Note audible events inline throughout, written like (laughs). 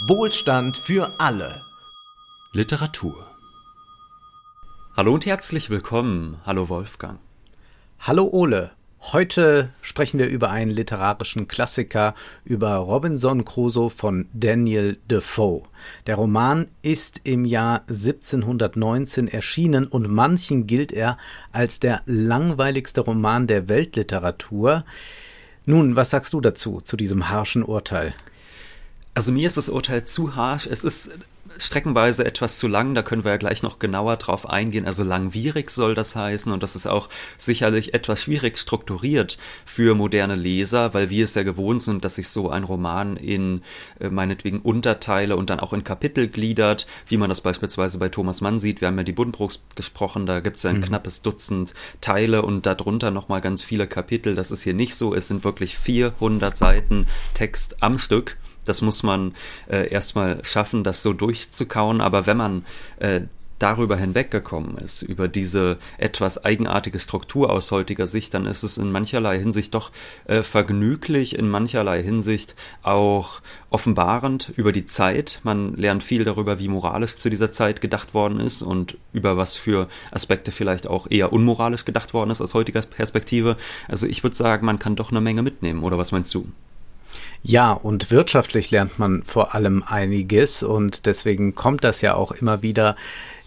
Wohlstand für alle. Literatur. Hallo und herzlich willkommen. Hallo Wolfgang. Hallo Ole. Heute sprechen wir über einen literarischen Klassiker, über Robinson Crusoe von Daniel Defoe. Der Roman ist im Jahr 1719 erschienen und manchen gilt er als der langweiligste Roman der Weltliteratur. Nun, was sagst du dazu, zu diesem harschen Urteil? Also mir ist das Urteil zu harsch. Es ist streckenweise etwas zu lang, da können wir ja gleich noch genauer drauf eingehen. Also langwierig soll das heißen und das ist auch sicherlich etwas schwierig strukturiert für moderne Leser, weil wir es ja gewohnt sind, dass sich so ein Roman in äh, meinetwegen Unterteile und dann auch in Kapitel gliedert, wie man das beispielsweise bei Thomas Mann sieht. Wir haben ja die Buddenbrooks gesprochen, da gibt es ja ein mhm. knappes Dutzend Teile und darunter nochmal ganz viele Kapitel. Das ist hier nicht so. Es sind wirklich 400 Seiten Text am Stück. Das muss man äh, erstmal schaffen, das so durchzukauen. Aber wenn man äh, darüber hinweggekommen ist, über diese etwas eigenartige Struktur aus heutiger Sicht, dann ist es in mancherlei Hinsicht doch äh, vergnüglich, in mancherlei Hinsicht auch offenbarend über die Zeit. Man lernt viel darüber, wie moralisch zu dieser Zeit gedacht worden ist und über was für Aspekte vielleicht auch eher unmoralisch gedacht worden ist aus heutiger Perspektive. Also ich würde sagen, man kann doch eine Menge mitnehmen, oder was meinst du? Ja, und wirtschaftlich lernt man vor allem einiges und deswegen kommt das ja auch immer wieder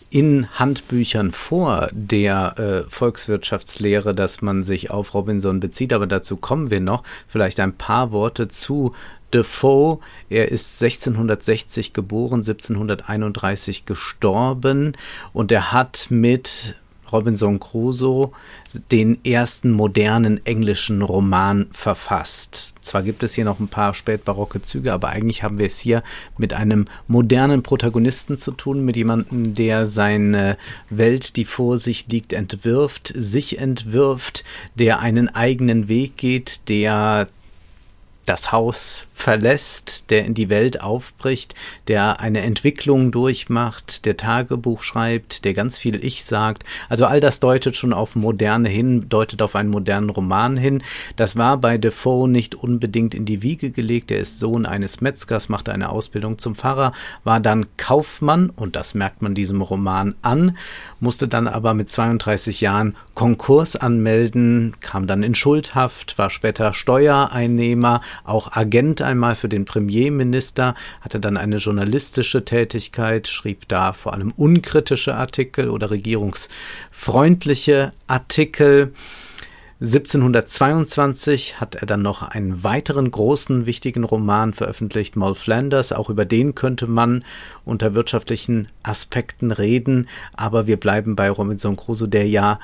in Handbüchern vor der äh, Volkswirtschaftslehre, dass man sich auf Robinson bezieht, aber dazu kommen wir noch. Vielleicht ein paar Worte zu Defoe. Er ist 1660 geboren, 1731 gestorben und er hat mit Robinson Crusoe den ersten modernen englischen Roman verfasst. Zwar gibt es hier noch ein paar spätbarocke Züge, aber eigentlich haben wir es hier mit einem modernen Protagonisten zu tun, mit jemandem, der seine Welt, die vor sich liegt, entwirft, sich entwirft, der einen eigenen Weg geht, der das Haus verlässt, der in die Welt aufbricht, der eine Entwicklung durchmacht, der Tagebuch schreibt, der ganz viel Ich sagt. Also all das deutet schon auf Moderne hin, deutet auf einen modernen Roman hin. Das war bei Defoe nicht unbedingt in die Wiege gelegt. Er ist Sohn eines Metzgers, machte eine Ausbildung zum Pfarrer, war dann Kaufmann und das merkt man diesem Roman an, musste dann aber mit 32 Jahren Konkurs anmelden, kam dann in Schuldhaft, war später Steuereinnehmer, auch Agent einmal für den Premierminister, hatte dann eine journalistische Tätigkeit, schrieb da vor allem unkritische Artikel oder regierungsfreundliche Artikel. 1722 hat er dann noch einen weiteren großen, wichtigen Roman veröffentlicht, Moll Flanders. Auch über den könnte man unter wirtschaftlichen Aspekten reden, aber wir bleiben bei Robinson Crusoe, der ja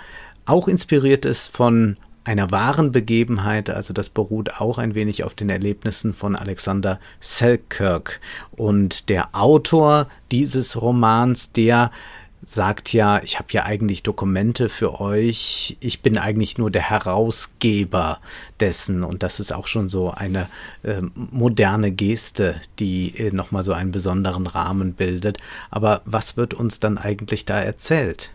auch inspiriert ist von einer wahren Begebenheit, also das beruht auch ein wenig auf den Erlebnissen von Alexander Selkirk. Und der Autor dieses Romans, der sagt ja, ich habe ja eigentlich Dokumente für euch, ich bin eigentlich nur der Herausgeber dessen und das ist auch schon so eine äh, moderne Geste, die äh, nochmal so einen besonderen Rahmen bildet. Aber was wird uns dann eigentlich da erzählt?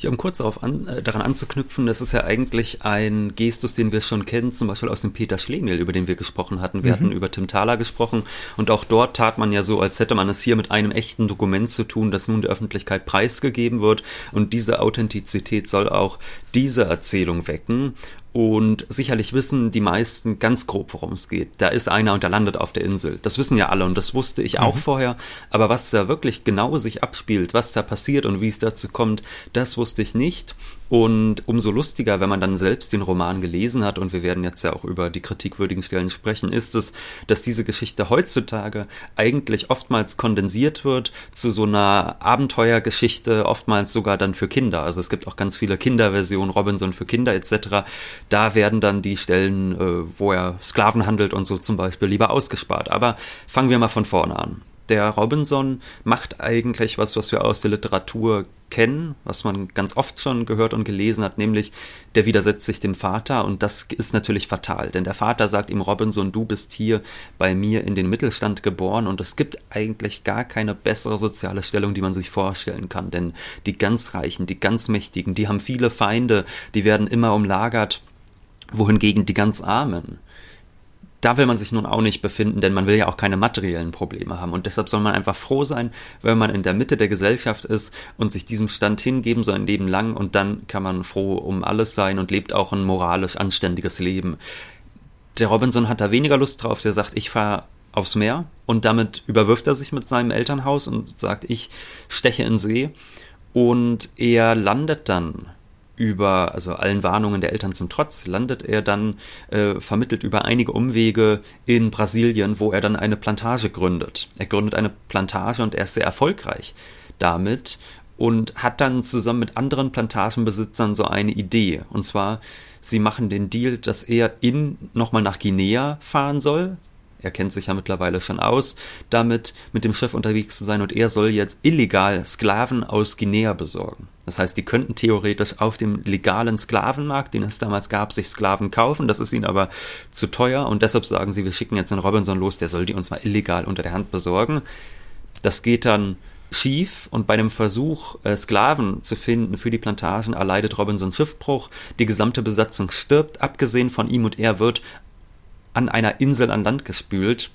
Ja, um kurz darauf an, äh, daran anzuknüpfen, das ist ja eigentlich ein Gestus, den wir schon kennen, zum Beispiel aus dem Peter Schlemiel, über den wir gesprochen hatten. Wir mhm. hatten über Tim Thaler gesprochen und auch dort tat man ja so, als hätte man es hier mit einem echten Dokument zu tun, das nun der Öffentlichkeit preisgegeben wird und diese Authentizität soll auch diese Erzählung wecken und sicherlich wissen die meisten ganz grob, worum es geht. Da ist einer und der landet auf der Insel. Das wissen ja alle und das wusste ich auch mhm. vorher. Aber was da wirklich genau sich abspielt, was da passiert und wie es dazu kommt, das wusste ich nicht. Und umso lustiger, wenn man dann selbst den Roman gelesen hat, und wir werden jetzt ja auch über die kritikwürdigen Stellen sprechen, ist es, dass diese Geschichte heutzutage eigentlich oftmals kondensiert wird zu so einer Abenteuergeschichte, oftmals sogar dann für Kinder. Also es gibt auch ganz viele Kinderversionen, Robinson für Kinder etc. Da werden dann die Stellen, äh, wo er Sklaven handelt und so zum Beispiel, lieber ausgespart. Aber fangen wir mal von vorne an der Robinson macht eigentlich was, was wir aus der Literatur kennen, was man ganz oft schon gehört und gelesen hat, nämlich der widersetzt sich dem Vater und das ist natürlich fatal, denn der Vater sagt ihm Robinson, du bist hier bei mir in den Mittelstand geboren und es gibt eigentlich gar keine bessere soziale Stellung, die man sich vorstellen kann, denn die ganz Reichen, die ganz Mächtigen, die haben viele Feinde, die werden immer umlagert, wohingegen die ganz Armen, da will man sich nun auch nicht befinden, denn man will ja auch keine materiellen Probleme haben. Und deshalb soll man einfach froh sein, wenn man in der Mitte der Gesellschaft ist und sich diesem Stand hingeben, so ein Leben lang. Und dann kann man froh um alles sein und lebt auch ein moralisch anständiges Leben. Der Robinson hat da weniger Lust drauf. Der sagt, ich fahre aufs Meer und damit überwirft er sich mit seinem Elternhaus und sagt, ich steche in See. Und er landet dann über, also allen Warnungen der Eltern zum Trotz, landet er dann äh, vermittelt über einige Umwege in Brasilien, wo er dann eine Plantage gründet. Er gründet eine Plantage und er ist sehr erfolgreich damit und hat dann zusammen mit anderen Plantagenbesitzern so eine Idee. Und zwar, sie machen den Deal, dass er in nochmal nach Guinea fahren soll, er kennt sich ja mittlerweile schon aus, damit mit dem Chef unterwegs zu sein und er soll jetzt illegal Sklaven aus Guinea besorgen. Das heißt, die könnten theoretisch auf dem legalen Sklavenmarkt, den es damals gab, sich Sklaven kaufen. Das ist ihnen aber zu teuer und deshalb sagen sie, wir schicken jetzt den Robinson los, der soll die uns mal illegal unter der Hand besorgen. Das geht dann schief und bei dem Versuch, äh, Sklaven zu finden für die Plantagen, erleidet Robinson Schiffbruch. Die gesamte Besatzung stirbt, abgesehen von ihm und er wird an einer Insel an Land gespült,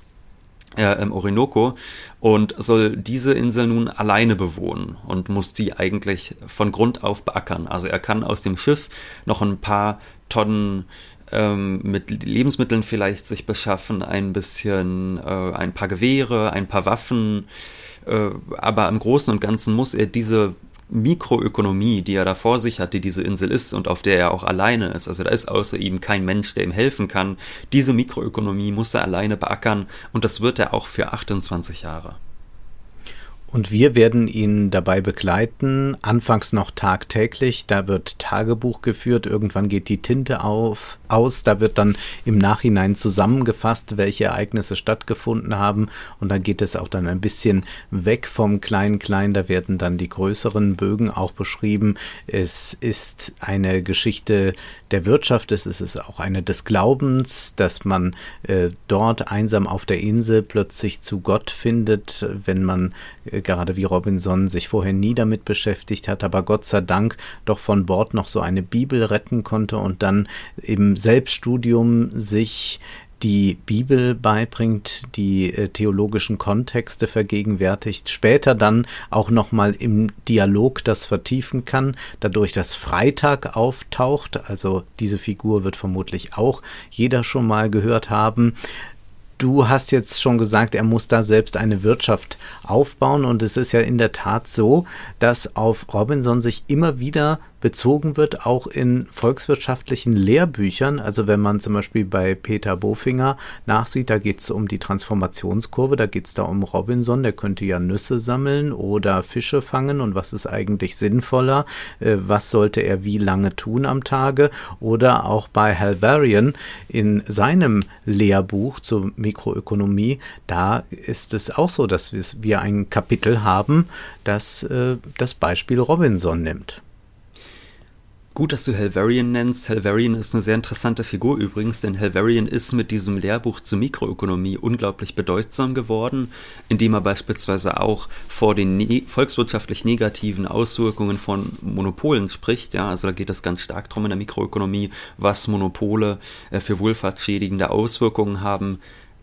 äh, im Orinoco, und soll diese Insel nun alleine bewohnen und muss die eigentlich von Grund auf beackern. Also er kann aus dem Schiff noch ein paar Tonnen ähm, mit Lebensmitteln vielleicht sich beschaffen, ein bisschen, äh, ein paar Gewehre, ein paar Waffen, äh, aber im Großen und Ganzen muss er diese Mikroökonomie, die er da vor sich hat, die diese Insel ist und auf der er auch alleine ist, also da ist außer ihm kein Mensch, der ihm helfen kann, diese Mikroökonomie muss er alleine beackern und das wird er auch für 28 Jahre. Und wir werden ihn dabei begleiten, anfangs noch tagtäglich, da wird Tagebuch geführt, irgendwann geht die Tinte auf, aus, da wird dann im Nachhinein zusammengefasst, welche Ereignisse stattgefunden haben. Und dann geht es auch dann ein bisschen weg vom Klein-Klein, da werden dann die größeren Bögen auch beschrieben. Es ist eine Geschichte der Wirtschaft, es ist auch eine des Glaubens, dass man äh, dort einsam auf der Insel plötzlich zu Gott findet, wenn man äh, gerade wie Robinson sich vorher nie damit beschäftigt hat, aber Gott sei Dank doch von Bord noch so eine Bibel retten konnte und dann im Selbststudium sich die Bibel beibringt, die äh, theologischen Kontexte vergegenwärtigt, später dann auch nochmal im Dialog das vertiefen kann, dadurch, dass Freitag auftaucht, also diese Figur wird vermutlich auch jeder schon mal gehört haben, Du hast jetzt schon gesagt, er muss da selbst eine Wirtschaft aufbauen. Und es ist ja in der Tat so, dass auf Robinson sich immer wieder bezogen wird, auch in volkswirtschaftlichen Lehrbüchern. Also wenn man zum Beispiel bei Peter Bofinger nachsieht, da geht es um die Transformationskurve, da geht es da um Robinson, der könnte ja Nüsse sammeln oder Fische fangen und was ist eigentlich sinnvoller, äh, was sollte er wie lange tun am Tage oder auch bei Halvarian in seinem Lehrbuch zur Mikroökonomie, da ist es auch so, dass wir ein Kapitel haben, das äh, das Beispiel Robinson nimmt. Gut, dass du Helverian nennst. Helverian ist eine sehr interessante Figur übrigens, denn Helverian ist mit diesem Lehrbuch zur Mikroökonomie unglaublich bedeutsam geworden, indem er beispielsweise auch vor den ne volkswirtschaftlich negativen Auswirkungen von Monopolen spricht. Ja, also da geht es ganz stark drum in der Mikroökonomie, was Monopole äh, für wohlfahrtsschädigende Auswirkungen haben.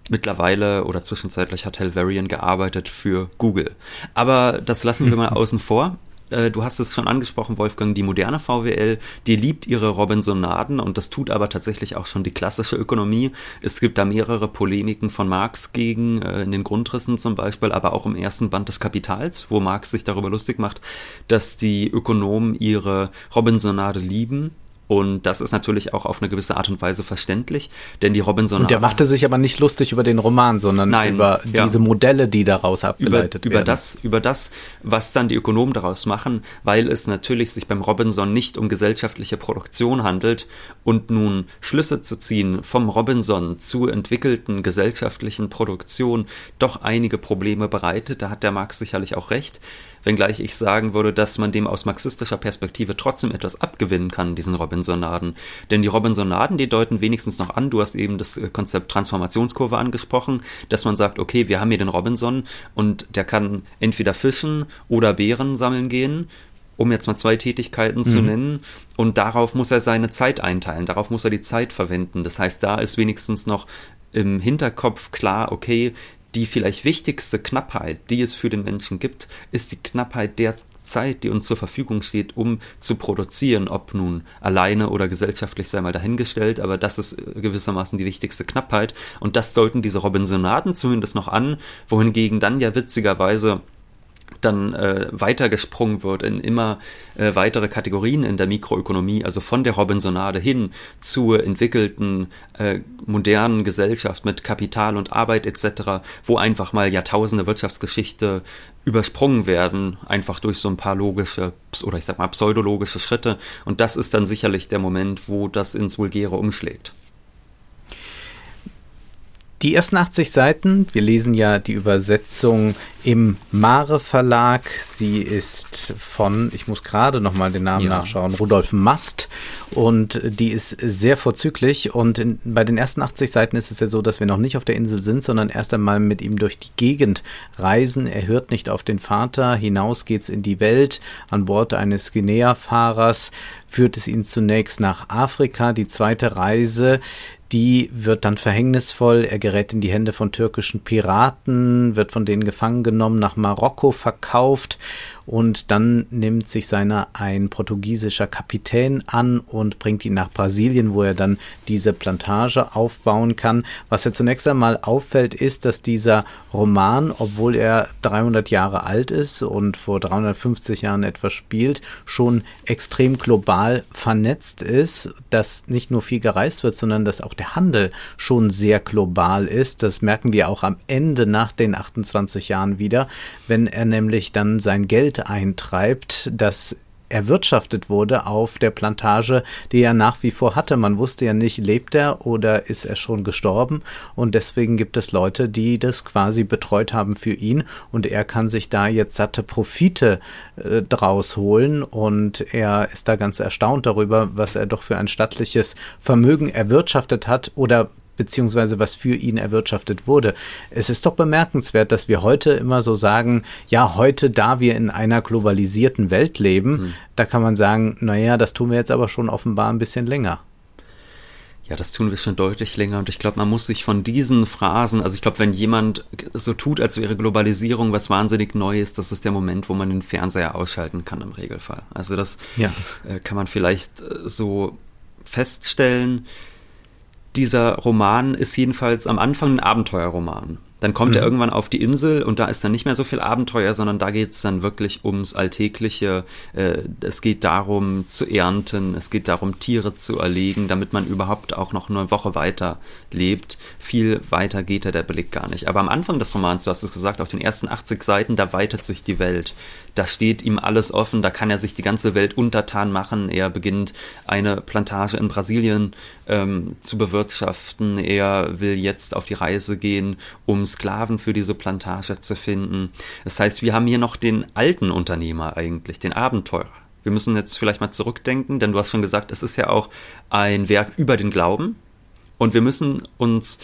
Mittlerweile oder zwischenzeitlich hat Helverian gearbeitet für Google. Aber das lassen wir mal (laughs) außen vor. Äh, du hast es schon angesprochen, Wolfgang, die moderne VWL, die liebt ihre Robinsonaden und das tut aber tatsächlich auch schon die klassische Ökonomie. Es gibt da mehrere Polemiken von Marx gegen, äh, in den Grundrissen zum Beispiel, aber auch im ersten Band des Kapitals, wo Marx sich darüber lustig macht, dass die Ökonomen ihre Robinsonade lieben und das ist natürlich auch auf eine gewisse Art und Weise verständlich, denn die Robinson. Und der machte sich aber nicht lustig über den Roman, sondern Nein, über ja. diese Modelle, die daraus abgeleitet über, werden. Über das, über das, was dann die Ökonomen daraus machen, weil es natürlich sich beim Robinson nicht um gesellschaftliche Produktion handelt und nun Schlüsse zu ziehen vom Robinson zu entwickelten gesellschaftlichen Produktion doch einige Probleme bereitet. Da hat der Marx sicherlich auch recht wenngleich ich sagen würde, dass man dem aus marxistischer Perspektive trotzdem etwas abgewinnen kann, diesen Robinsonaden. Denn die Robinsonaden, die deuten wenigstens noch an, du hast eben das äh, Konzept Transformationskurve angesprochen, dass man sagt, okay, wir haben hier den Robinson und der kann entweder fischen oder Beeren sammeln gehen um jetzt mal zwei Tätigkeiten mhm. zu nennen. Und darauf muss er seine Zeit einteilen, darauf muss er die Zeit verwenden. Das heißt, da ist wenigstens noch im Hinterkopf klar, okay, die vielleicht wichtigste Knappheit, die es für den Menschen gibt, ist die Knappheit der Zeit, die uns zur Verfügung steht, um zu produzieren, ob nun alleine oder gesellschaftlich sei mal dahingestellt, aber das ist gewissermaßen die wichtigste Knappheit. Und das deuten diese Robinsonaden zumindest noch an, wohingegen dann ja witzigerweise dann äh, weitergesprungen wird in immer äh, weitere Kategorien in der Mikroökonomie, also von der Robinsonade hin zur entwickelten äh, modernen Gesellschaft mit Kapital und Arbeit etc., wo einfach mal Jahrtausende Wirtschaftsgeschichte übersprungen werden, einfach durch so ein paar logische oder ich sag mal pseudologische Schritte. Und das ist dann sicherlich der Moment, wo das ins Vulgäre umschlägt. Die ersten 80 Seiten, wir lesen ja die Übersetzung im Mare Verlag. Sie ist von, ich muss gerade noch mal den Namen ja. nachschauen, Rudolf Mast und die ist sehr vorzüglich und in, bei den ersten 80 Seiten ist es ja so, dass wir noch nicht auf der Insel sind, sondern erst einmal mit ihm durch die Gegend reisen. Er hört nicht auf den Vater, hinaus geht's in die Welt. An Bord eines Guinea-Fahrers führt es ihn zunächst nach Afrika. Die zweite Reise die wird dann verhängnisvoll. Er gerät in die Hände von türkischen Piraten, wird von denen gefangen genommen, nach Marokko verkauft und dann nimmt sich seiner ein portugiesischer Kapitän an und bringt ihn nach Brasilien, wo er dann diese Plantage aufbauen kann. Was ja zunächst einmal auffällt, ist, dass dieser Roman, obwohl er 300 Jahre alt ist und vor 350 Jahren etwas spielt, schon extrem global vernetzt ist, dass nicht nur viel gereist wird, sondern dass auch der Handel schon sehr global ist. Das merken wir auch am Ende nach den 28 Jahren wieder, wenn er nämlich dann sein Geld eintreibt, das erwirtschaftet wurde auf der Plantage, die er nach wie vor hatte. Man wusste ja nicht, lebt er oder ist er schon gestorben. Und deswegen gibt es Leute, die das quasi betreut haben für ihn. Und er kann sich da jetzt satte Profite äh, draus holen. Und er ist da ganz erstaunt darüber, was er doch für ein stattliches Vermögen erwirtschaftet hat oder beziehungsweise was für ihn erwirtschaftet wurde. Es ist doch bemerkenswert, dass wir heute immer so sagen, ja, heute, da wir in einer globalisierten Welt leben, hm. da kann man sagen, naja, das tun wir jetzt aber schon offenbar ein bisschen länger. Ja, das tun wir schon deutlich länger und ich glaube, man muss sich von diesen Phrasen, also ich glaube, wenn jemand so tut, als wäre Globalisierung was wahnsinnig Neues, das ist der Moment, wo man den Fernseher ausschalten kann im Regelfall. Also das ja. äh, kann man vielleicht äh, so feststellen dieser Roman ist jedenfalls am Anfang ein Abenteuerroman. Dann kommt mhm. er irgendwann auf die Insel und da ist dann nicht mehr so viel Abenteuer, sondern da geht es dann wirklich ums Alltägliche. Äh, es geht darum zu ernten, es geht darum Tiere zu erlegen, damit man überhaupt auch noch eine Woche weiter lebt. Viel weiter geht da der Blick gar nicht. Aber am Anfang des Romans, du hast es gesagt, auf den ersten 80 Seiten, da weitet sich die Welt da steht ihm alles offen, da kann er sich die ganze Welt untertan machen. Er beginnt eine Plantage in Brasilien ähm, zu bewirtschaften. Er will jetzt auf die Reise gehen, um Sklaven für diese Plantage zu finden. Das heißt, wir haben hier noch den alten Unternehmer eigentlich, den Abenteurer. Wir müssen jetzt vielleicht mal zurückdenken, denn du hast schon gesagt, es ist ja auch ein Werk über den Glauben. Und wir müssen uns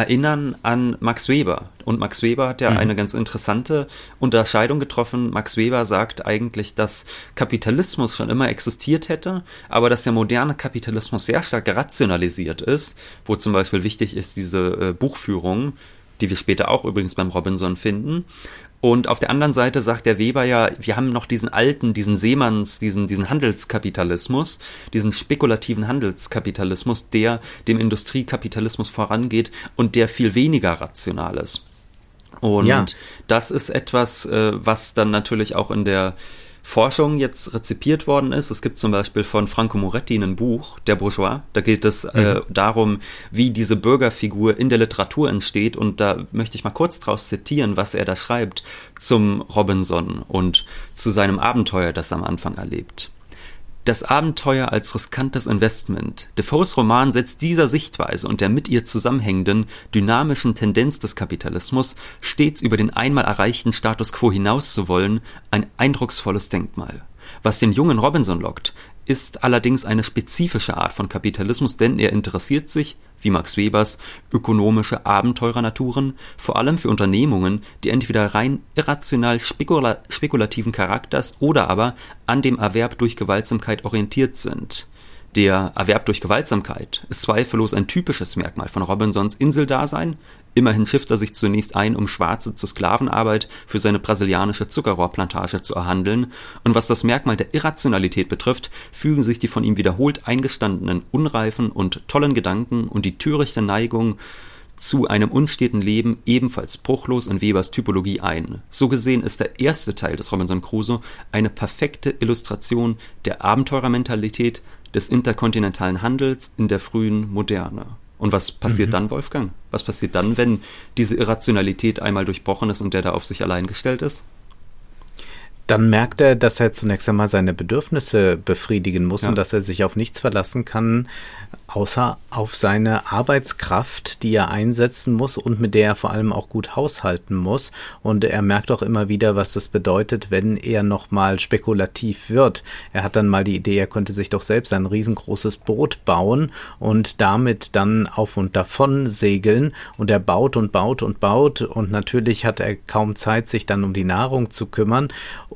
erinnern an Max Weber. Und Max Weber hat ja mhm. eine ganz interessante Unterscheidung getroffen. Max Weber sagt eigentlich, dass Kapitalismus schon immer existiert hätte, aber dass der moderne Kapitalismus sehr stark rationalisiert ist, wo zum Beispiel wichtig ist diese äh, Buchführung, die wir später auch übrigens beim Robinson finden. Und auf der anderen Seite sagt der Weber ja, wir haben noch diesen alten, diesen Seemanns, diesen, diesen Handelskapitalismus, diesen spekulativen Handelskapitalismus, der dem Industriekapitalismus vorangeht und der viel weniger rational ist. Und ja. das ist etwas, äh, was dann natürlich auch in der Forschung jetzt rezipiert worden ist. Es gibt zum Beispiel von Franco Moretti ein Buch, Der Bourgeois. Da geht es äh, mhm. darum, wie diese Bürgerfigur in der Literatur entsteht. Und da möchte ich mal kurz draus zitieren, was er da schreibt zum Robinson und zu seinem Abenteuer, das er am Anfang erlebt. Das Abenteuer als riskantes Investment. Defoes Roman setzt dieser Sichtweise und der mit ihr zusammenhängenden dynamischen Tendenz des Kapitalismus, stets über den einmal erreichten Status quo hinaus zu wollen, ein eindrucksvolles Denkmal. Was den jungen Robinson lockt, ist allerdings eine spezifische Art von Kapitalismus, denn er interessiert sich wie Max Webers ökonomische Abenteurernaturen, vor allem für Unternehmungen, die entweder rein irrational spekula spekulativen Charakters oder aber an dem Erwerb durch Gewaltsamkeit orientiert sind. Der Erwerb durch Gewaltsamkeit ist zweifellos ein typisches Merkmal von Robinsons Inseldasein. Immerhin schifft er sich zunächst ein, um Schwarze zur Sklavenarbeit für seine brasilianische Zuckerrohrplantage zu erhandeln. Und was das Merkmal der Irrationalität betrifft, fügen sich die von ihm wiederholt eingestandenen unreifen und tollen Gedanken und die törichte Neigung zu einem unsteten Leben ebenfalls bruchlos in Webers Typologie ein. So gesehen ist der erste Teil des Robinson Crusoe eine perfekte Illustration der Abenteurermentalität des interkontinentalen Handels in der frühen Moderne. Und was passiert mhm. dann, Wolfgang? Was passiert dann, wenn diese Irrationalität einmal durchbrochen ist und der da auf sich allein gestellt ist? Dann merkt er, dass er zunächst einmal seine Bedürfnisse befriedigen muss ja. und dass er sich auf nichts verlassen kann, außer auf seine Arbeitskraft, die er einsetzen muss und mit der er vor allem auch gut haushalten muss. Und er merkt auch immer wieder, was das bedeutet, wenn er nochmal spekulativ wird. Er hat dann mal die Idee, er könnte sich doch selbst ein riesengroßes Boot bauen und damit dann auf und davon segeln. Und er baut und baut und baut und natürlich hat er kaum Zeit, sich dann um die Nahrung zu kümmern.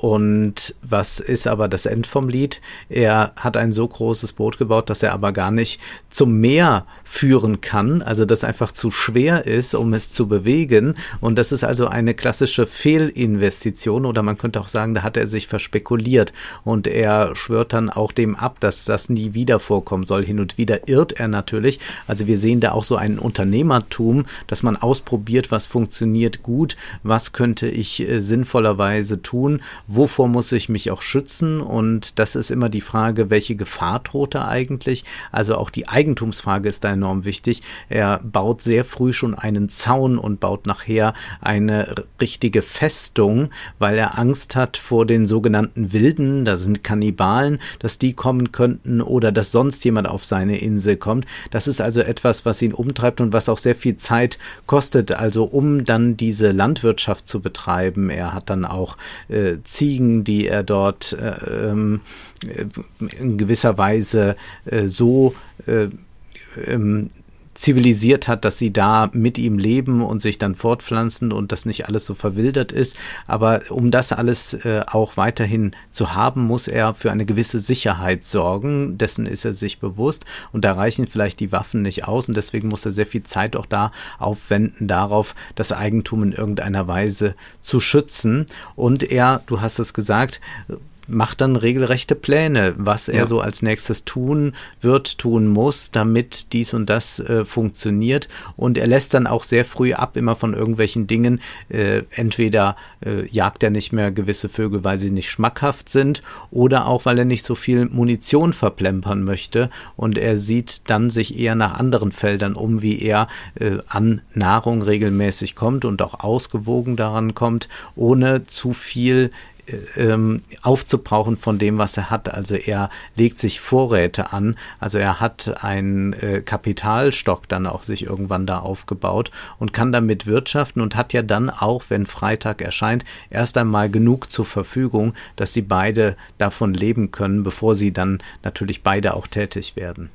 Und was ist aber das End vom Lied? Er hat ein so großes Boot gebaut, dass er aber gar nicht zum Meer führen kann, also das einfach zu schwer ist, um es zu bewegen. Und das ist also eine klassische Fehlinvestition oder man könnte auch sagen, da hat er sich verspekuliert und er schwört dann auch dem ab, dass das nie wieder vorkommen soll. Hin und wieder irrt er natürlich. Also wir sehen da auch so ein Unternehmertum, dass man ausprobiert, was funktioniert gut, was könnte ich äh, sinnvollerweise tun, wovor muss ich mich auch schützen und das ist immer die Frage, welche Gefahr droht da eigentlich? Also auch die Eigentumsfrage ist da enorm wichtig. Er baut sehr früh schon einen Zaun und baut nachher eine richtige Festung, weil er Angst hat vor den sogenannten Wilden, das sind Kannibalen, dass die kommen könnten oder dass sonst jemand auf seine Insel kommt. Das ist also etwas, was ihn umtreibt und was auch sehr viel Zeit kostet, also um dann diese Landwirtschaft zu betreiben. Er hat dann auch äh, Ziegen, die er dort äh, ähm, in gewisser Weise äh, so äh, ähm, zivilisiert hat, dass sie da mit ihm leben und sich dann fortpflanzen und das nicht alles so verwildert ist. Aber um das alles äh, auch weiterhin zu haben, muss er für eine gewisse Sicherheit sorgen. Dessen ist er sich bewusst und da reichen vielleicht die Waffen nicht aus und deswegen muss er sehr viel Zeit auch da aufwenden darauf, das Eigentum in irgendeiner Weise zu schützen. Und er, du hast es gesagt, macht dann regelrechte Pläne, was er ja. so als nächstes tun wird, tun muss, damit dies und das äh, funktioniert. Und er lässt dann auch sehr früh ab, immer von irgendwelchen Dingen. Äh, entweder äh, jagt er nicht mehr gewisse Vögel, weil sie nicht schmackhaft sind, oder auch, weil er nicht so viel Munition verplempern möchte. Und er sieht dann sich eher nach anderen Feldern um, wie er äh, an Nahrung regelmäßig kommt und auch ausgewogen daran kommt, ohne zu viel ähm, aufzubrauchen von dem, was er hat. Also er legt sich Vorräte an. Also er hat einen äh, Kapitalstock dann auch sich irgendwann da aufgebaut und kann damit wirtschaften und hat ja dann auch, wenn Freitag erscheint, erst einmal genug zur Verfügung, dass sie beide davon leben können, bevor sie dann natürlich beide auch tätig werden.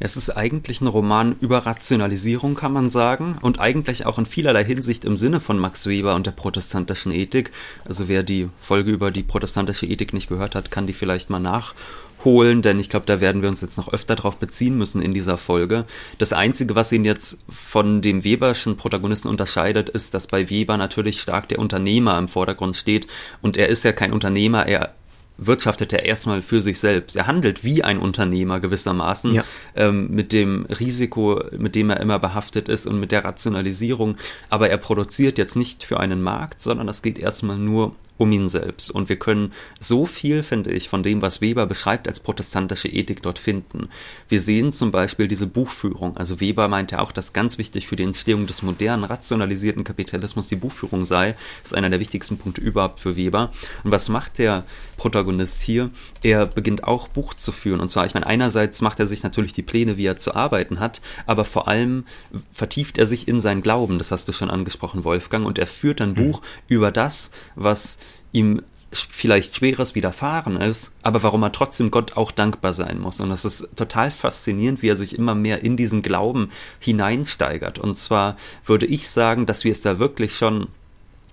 Es ist eigentlich ein Roman über Rationalisierung, kann man sagen, und eigentlich auch in vielerlei Hinsicht im Sinne von Max Weber und der protestantischen Ethik. Also wer die Folge über die protestantische Ethik nicht gehört hat, kann die vielleicht mal nachholen, denn ich glaube, da werden wir uns jetzt noch öfter drauf beziehen müssen in dieser Folge. Das Einzige, was ihn jetzt von dem Weberschen Protagonisten unterscheidet, ist, dass bei Weber natürlich stark der Unternehmer im Vordergrund steht und er ist ja kein Unternehmer, er wirtschaftet er erstmal für sich selbst. Er handelt wie ein Unternehmer gewissermaßen ja. ähm, mit dem Risiko, mit dem er immer behaftet ist und mit der Rationalisierung. Aber er produziert jetzt nicht für einen Markt, sondern das geht erstmal nur um ihn selbst. Und wir können so viel, finde ich, von dem, was Weber beschreibt als protestantische Ethik dort finden. Wir sehen zum Beispiel diese Buchführung. Also Weber meinte auch, dass ganz wichtig für die Entstehung des modernen, rationalisierten Kapitalismus die Buchführung sei. Das ist einer der wichtigsten Punkte überhaupt für Weber. Und was macht der Protagonist hier? Er beginnt auch Buch zu führen. Und zwar, ich meine, einerseits macht er sich natürlich die Pläne, wie er zu arbeiten hat, aber vor allem vertieft er sich in sein Glauben. Das hast du schon angesprochen, Wolfgang. Und er führt ein mhm. Buch über das, was ihm vielleicht Schweres widerfahren ist, aber warum er trotzdem Gott auch dankbar sein muss. Und das ist total faszinierend, wie er sich immer mehr in diesen Glauben hineinsteigert. Und zwar würde ich sagen, dass wir es da wirklich schon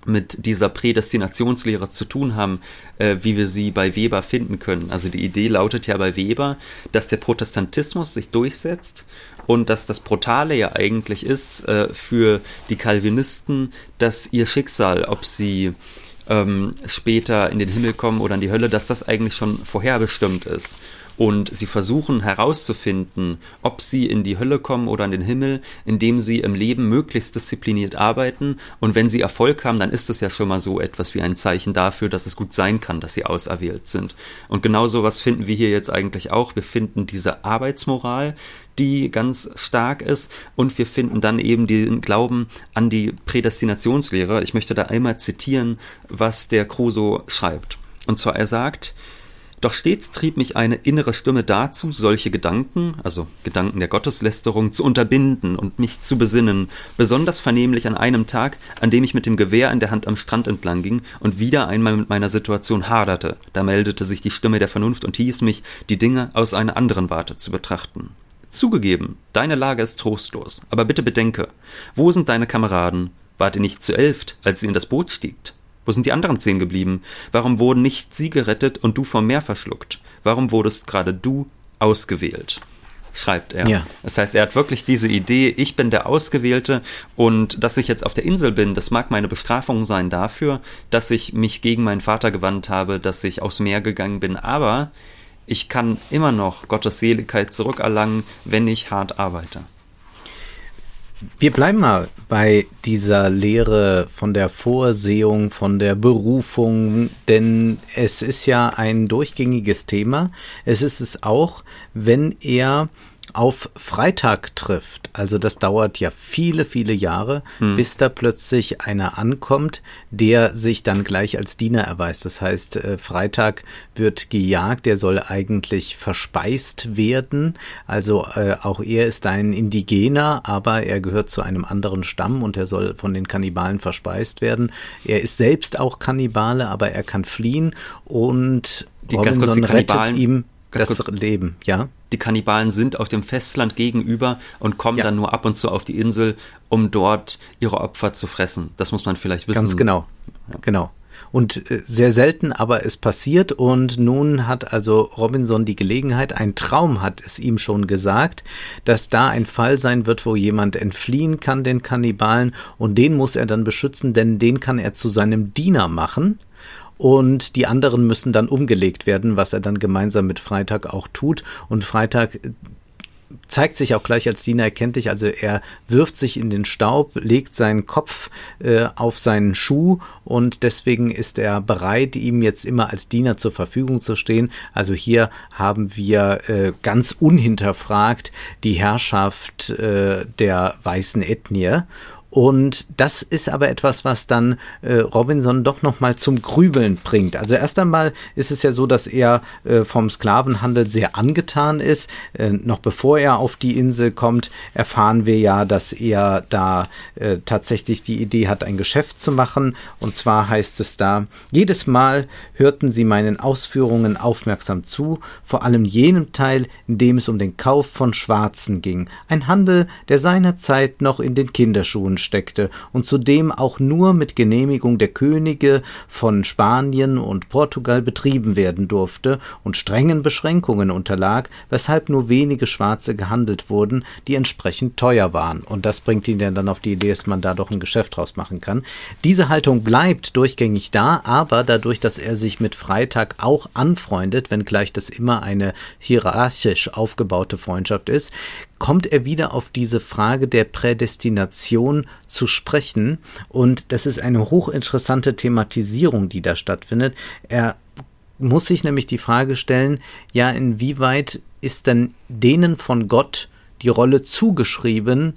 mit dieser Prädestinationslehre zu tun haben, äh, wie wir sie bei Weber finden können. Also die Idee lautet ja bei Weber, dass der Protestantismus sich durchsetzt und dass das Brutale ja eigentlich ist äh, für die Calvinisten, dass ihr Schicksal, ob sie ähm, später in den Himmel kommen oder in die Hölle, dass das eigentlich schon vorherbestimmt ist und sie versuchen herauszufinden, ob sie in die Hölle kommen oder in den Himmel, indem sie im Leben möglichst diszipliniert arbeiten und wenn sie Erfolg haben, dann ist es ja schon mal so etwas wie ein Zeichen dafür, dass es gut sein kann, dass sie auserwählt sind. Und genau sowas finden wir hier jetzt eigentlich auch. Wir finden diese Arbeitsmoral, die ganz stark ist und wir finden dann eben den Glauben an die Prädestinationslehre. Ich möchte da einmal zitieren, was der Crusoe schreibt. Und zwar er sagt, doch stets trieb mich eine innere Stimme dazu, solche Gedanken, also Gedanken der Gotteslästerung, zu unterbinden und mich zu besinnen, besonders vernehmlich an einem Tag, an dem ich mit dem Gewehr in der Hand am Strand entlang ging und wieder einmal mit meiner Situation haderte. Da meldete sich die Stimme der Vernunft und hieß mich, die Dinge aus einer anderen Warte zu betrachten. Zugegeben, deine Lage ist trostlos, aber bitte bedenke, wo sind deine Kameraden? Wart ihr nicht zu elft, als ihr in das Boot stiegt? Wo sind die anderen zehn geblieben? Warum wurden nicht sie gerettet und du vom Meer verschluckt? Warum wurdest gerade du ausgewählt? Schreibt er. Ja. Das heißt, er hat wirklich diese Idee, ich bin der Ausgewählte und dass ich jetzt auf der Insel bin, das mag meine Bestrafung sein dafür, dass ich mich gegen meinen Vater gewandt habe, dass ich aufs Meer gegangen bin, aber ich kann immer noch Gottes Seligkeit zurückerlangen, wenn ich hart arbeite. Wir bleiben mal bei dieser Lehre von der Vorsehung, von der Berufung, denn es ist ja ein durchgängiges Thema. Es ist es auch, wenn er auf Freitag trifft. Also das dauert ja viele, viele Jahre, hm. bis da plötzlich einer ankommt, der sich dann gleich als Diener erweist. Das heißt, äh, Freitag wird gejagt, der soll eigentlich verspeist werden. Also äh, auch er ist ein Indigener, aber er gehört zu einem anderen Stamm und er soll von den Kannibalen verspeist werden. Er ist selbst auch Kannibale, aber er kann fliehen und die, Robinson rettet ihm das kurz, Leben, ja. Die Kannibalen sind auf dem Festland gegenüber und kommen ja. dann nur ab und zu auf die Insel, um dort ihre Opfer zu fressen. Das muss man vielleicht wissen. Ganz genau. Ja. Genau. Und äh, sehr selten, aber es passiert. Und nun hat also Robinson die Gelegenheit, ein Traum hat es ihm schon gesagt, dass da ein Fall sein wird, wo jemand entfliehen kann den Kannibalen und den muss er dann beschützen, denn den kann er zu seinem Diener machen und die anderen müssen dann umgelegt werden, was er dann gemeinsam mit Freitag auch tut. Und Freitag äh, zeigt sich auch gleich als Diener erkenntlich, also er wirft sich in den Staub, legt seinen Kopf äh, auf seinen Schuh und deswegen ist er bereit, ihm jetzt immer als Diener zur Verfügung zu stehen. Also hier haben wir äh, ganz unhinterfragt die Herrschaft äh, der weißen Ethnie und das ist aber etwas, was dann äh, Robinson doch nochmal zum Grübeln bringt. Also erst einmal ist es ja so, dass er äh, vom Sklavenhandel sehr angetan ist. Äh, noch bevor er auf die Insel kommt, erfahren wir ja, dass er da äh, tatsächlich die Idee hat, ein Geschäft zu machen. Und zwar heißt es da, jedes Mal hörten sie meinen Ausführungen aufmerksam zu, vor allem jenem Teil, in dem es um den Kauf von Schwarzen ging. Ein Handel, der seinerzeit noch in den Kinderschuhen steckte und zudem auch nur mit Genehmigung der Könige von Spanien und Portugal betrieben werden durfte und strengen Beschränkungen unterlag, weshalb nur wenige Schwarze gehandelt wurden, die entsprechend teuer waren. Und das bringt ihn dann auf die Idee, dass man da doch ein Geschäft draus machen kann. Diese Haltung bleibt durchgängig da, aber dadurch, dass er sich mit Freitag auch anfreundet, wenngleich das immer eine hierarchisch aufgebaute Freundschaft ist, kommt er wieder auf diese Frage der Prädestination zu sprechen. Und das ist eine hochinteressante Thematisierung, die da stattfindet. Er muss sich nämlich die Frage stellen, ja, inwieweit ist denn denen von Gott die Rolle zugeschrieben,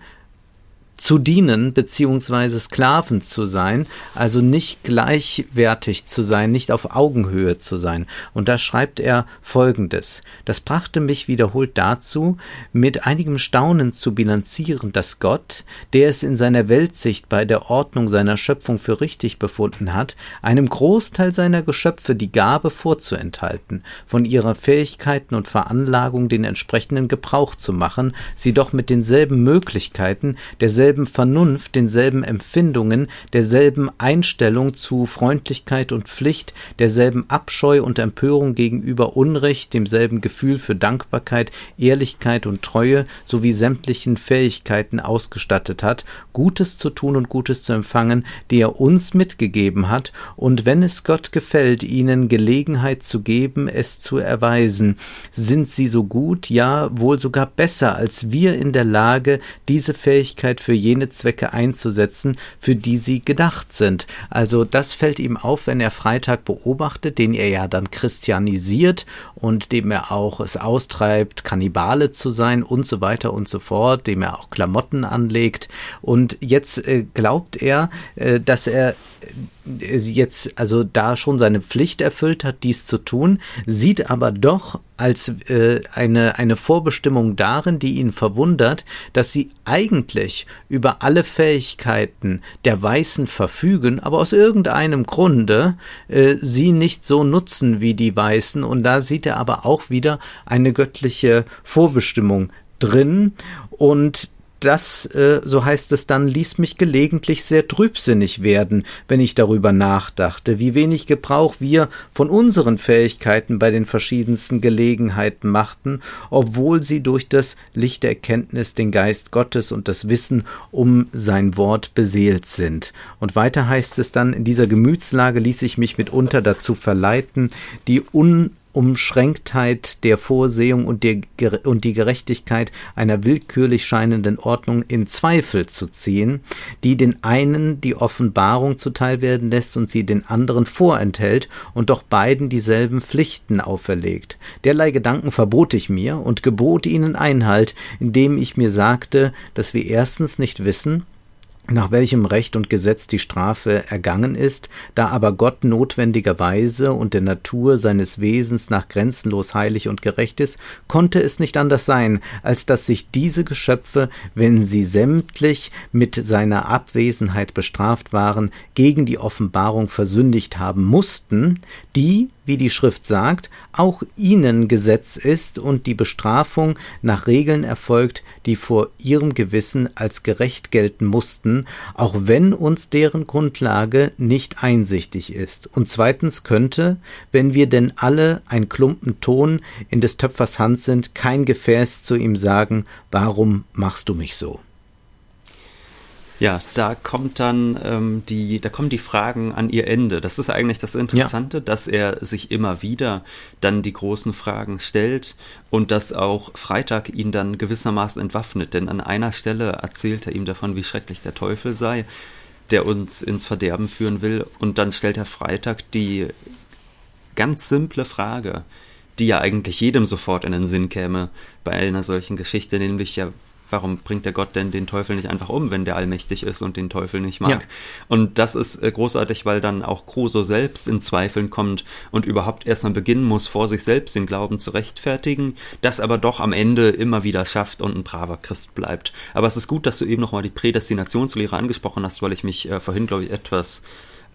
zu dienen beziehungsweise Sklaven zu sein, also nicht gleichwertig zu sein, nicht auf Augenhöhe zu sein. Und da schreibt er Folgendes. Das brachte mich wiederholt dazu, mit einigem Staunen zu bilanzieren, dass Gott, der es in seiner Weltsicht bei der Ordnung seiner Schöpfung für richtig befunden hat, einem Großteil seiner Geschöpfe die Gabe vorzuenthalten, von ihrer Fähigkeiten und Veranlagung den entsprechenden Gebrauch zu machen, sie doch mit denselben Möglichkeiten, derselben derselben Vernunft, denselben Empfindungen, derselben Einstellung zu Freundlichkeit und Pflicht, derselben Abscheu und Empörung gegenüber Unrecht, demselben Gefühl für Dankbarkeit, Ehrlichkeit und Treue sowie sämtlichen Fähigkeiten ausgestattet hat, Gutes zu tun und Gutes zu empfangen, die er uns mitgegeben hat, und wenn es Gott gefällt, ihnen Gelegenheit zu geben, es zu erweisen, sind sie so gut, ja wohl sogar besser als wir in der Lage, diese Fähigkeit für jene Zwecke einzusetzen, für die sie gedacht sind. Also das fällt ihm auf, wenn er Freitag beobachtet, den er ja dann christianisiert und dem er auch es austreibt, Kannibale zu sein und so weiter und so fort, dem er auch Klamotten anlegt. Und jetzt äh, glaubt er, äh, dass er jetzt also da schon seine Pflicht erfüllt hat, dies zu tun, sieht aber doch als äh, eine, eine Vorbestimmung darin, die ihn verwundert, dass sie eigentlich über alle Fähigkeiten der Weißen verfügen, aber aus irgendeinem Grunde äh, sie nicht so nutzen wie die Weißen. Und da sieht er aber auch wieder eine göttliche Vorbestimmung drin. Und das, äh, so heißt es dann, ließ mich gelegentlich sehr trübsinnig werden, wenn ich darüber nachdachte, wie wenig Gebrauch wir von unseren Fähigkeiten bei den verschiedensten Gelegenheiten machten, obwohl sie durch das Licht der Erkenntnis den Geist Gottes und das Wissen um sein Wort beseelt sind. Und weiter heißt es dann, in dieser Gemütslage ließ ich mich mitunter dazu verleiten, die un Umschränktheit der Vorsehung und, der, und die Gerechtigkeit einer willkürlich scheinenden Ordnung in Zweifel zu ziehen, die den einen die Offenbarung zuteil werden lässt und sie den anderen vorenthält und doch beiden dieselben Pflichten auferlegt. Derlei Gedanken verbot ich mir und gebot ihnen Einhalt, indem ich mir sagte, dass wir erstens nicht wissen, nach welchem Recht und Gesetz die Strafe ergangen ist, da aber Gott notwendigerweise und der Natur seines Wesens nach grenzenlos heilig und gerecht ist, konnte es nicht anders sein, als dass sich diese Geschöpfe, wenn sie sämtlich mit seiner Abwesenheit bestraft waren, gegen die Offenbarung versündigt haben mussten, die, wie die Schrift sagt, auch ihnen Gesetz ist und die Bestrafung nach Regeln erfolgt, die vor ihrem Gewissen als gerecht gelten mussten, auch wenn uns deren Grundlage nicht einsichtig ist. Und zweitens könnte, wenn wir denn alle ein Klumpen Ton in des Töpfers Hand sind, kein Gefäß zu ihm sagen, warum machst du mich so? Ja, da kommt dann ähm, die, da kommen die Fragen an ihr Ende. Das ist eigentlich das Interessante, ja. dass er sich immer wieder dann die großen Fragen stellt und dass auch Freitag ihn dann gewissermaßen entwaffnet. Denn an einer Stelle erzählt er ihm davon, wie schrecklich der Teufel sei, der uns ins Verderben führen will. Und dann stellt er Freitag die ganz simple Frage, die ja eigentlich jedem sofort in den Sinn käme bei einer solchen Geschichte, nämlich ja, warum bringt der Gott denn den Teufel nicht einfach um, wenn der allmächtig ist und den Teufel nicht mag? Ja. Und das ist äh, großartig, weil dann auch Crusoe selbst in Zweifeln kommt und überhaupt erst mal beginnen muss, vor sich selbst den Glauben zu rechtfertigen, das aber doch am Ende immer wieder schafft und ein braver Christ bleibt. Aber es ist gut, dass du eben nochmal die Prädestinationslehre angesprochen hast, weil ich mich äh, vorhin, glaube ich, etwas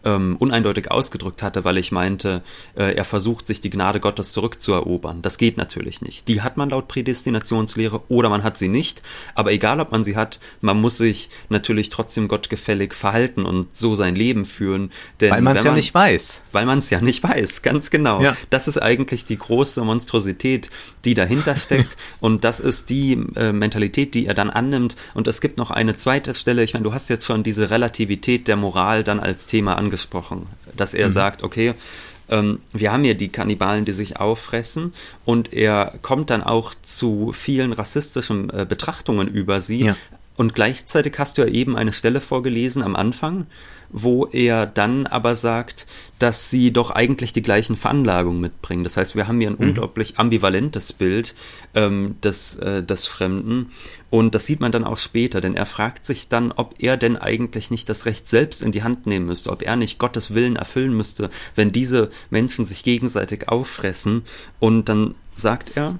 ähm, uneindeutig ausgedrückt hatte, weil ich meinte, äh, er versucht, sich die Gnade Gottes zurückzuerobern. Das geht natürlich nicht. Die hat man laut Prädestinationslehre oder man hat sie nicht. Aber egal, ob man sie hat, man muss sich natürlich trotzdem gottgefällig verhalten und so sein Leben führen. Denn weil man es ja nicht weiß. Weil man es ja nicht weiß, ganz genau. Ja. Das ist eigentlich die große Monstrosität, die dahinter steckt. (laughs) und das ist die äh, Mentalität, die er dann annimmt. Und es gibt noch eine zweite Stelle. Ich meine, du hast jetzt schon diese Relativität der Moral dann als Thema angesprochen angesprochen, dass er mhm. sagt, okay, ähm, wir haben hier die Kannibalen, die sich auffressen und er kommt dann auch zu vielen rassistischen äh, Betrachtungen über sie. Ja. Und gleichzeitig hast du ja eben eine Stelle vorgelesen am Anfang, wo er dann aber sagt, dass sie doch eigentlich die gleichen Veranlagungen mitbringen. Das heißt, wir haben hier ein mhm. unglaublich ambivalentes Bild ähm, des, äh, des Fremden. Und das sieht man dann auch später, denn er fragt sich dann, ob er denn eigentlich nicht das Recht selbst in die Hand nehmen müsste, ob er nicht Gottes Willen erfüllen müsste, wenn diese Menschen sich gegenseitig auffressen. Und dann sagt er,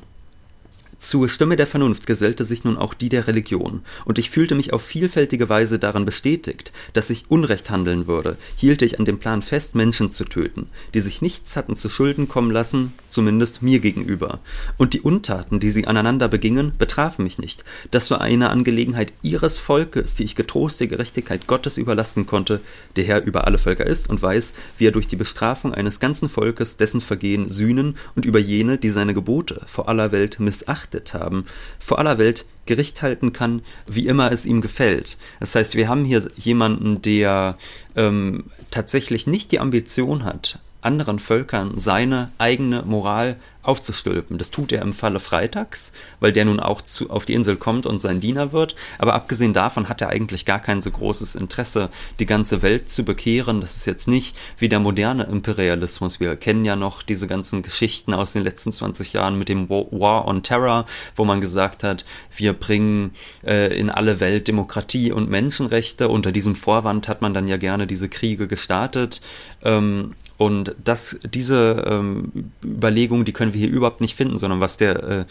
Zur Stimme der Vernunft gesellte sich nun auch die der Religion, und ich fühlte mich auf vielfältige Weise daran bestätigt, dass ich Unrecht handeln würde, hielte ich an dem Plan fest, Menschen zu töten, die sich nichts hatten zu Schulden kommen lassen, zumindest mir gegenüber. Und die Untaten, die sie aneinander begingen, betrafen mich nicht. Das war eine Angelegenheit ihres Volkes, die ich getrost der Gerechtigkeit Gottes überlassen konnte, der Herr über alle Völker ist und weiß, wie er durch die Bestrafung eines ganzen Volkes dessen Vergehen sühnen und über jene, die seine Gebote vor aller Welt missachtet geachtet haben, vor aller Welt Gericht halten kann, wie immer es ihm gefällt. Das heißt, wir haben hier jemanden, der ähm, tatsächlich nicht die Ambition hat, anderen Völkern seine eigene Moral aufzustülpen. Das tut er im Falle Freitags, weil der nun auch zu, auf die Insel kommt und sein Diener wird. Aber abgesehen davon hat er eigentlich gar kein so großes Interesse, die ganze Welt zu bekehren. Das ist jetzt nicht wie der moderne Imperialismus. Wir kennen ja noch diese ganzen Geschichten aus den letzten 20 Jahren mit dem War on Terror, wo man gesagt hat, wir bringen äh, in alle Welt Demokratie und Menschenrechte. Unter diesem Vorwand hat man dann ja gerne diese Kriege gestartet. Ähm, und das, diese ähm, Überlegung, die können wir hier überhaupt nicht finden, sondern was der äh,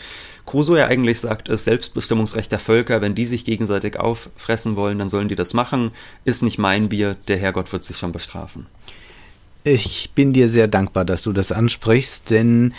Crusoe ja eigentlich sagt, ist Selbstbestimmungsrecht der Völker. Wenn die sich gegenseitig auffressen wollen, dann sollen die das machen. Ist nicht mein Bier, der Herrgott wird sich schon bestrafen. Ich bin dir sehr dankbar, dass du das ansprichst, denn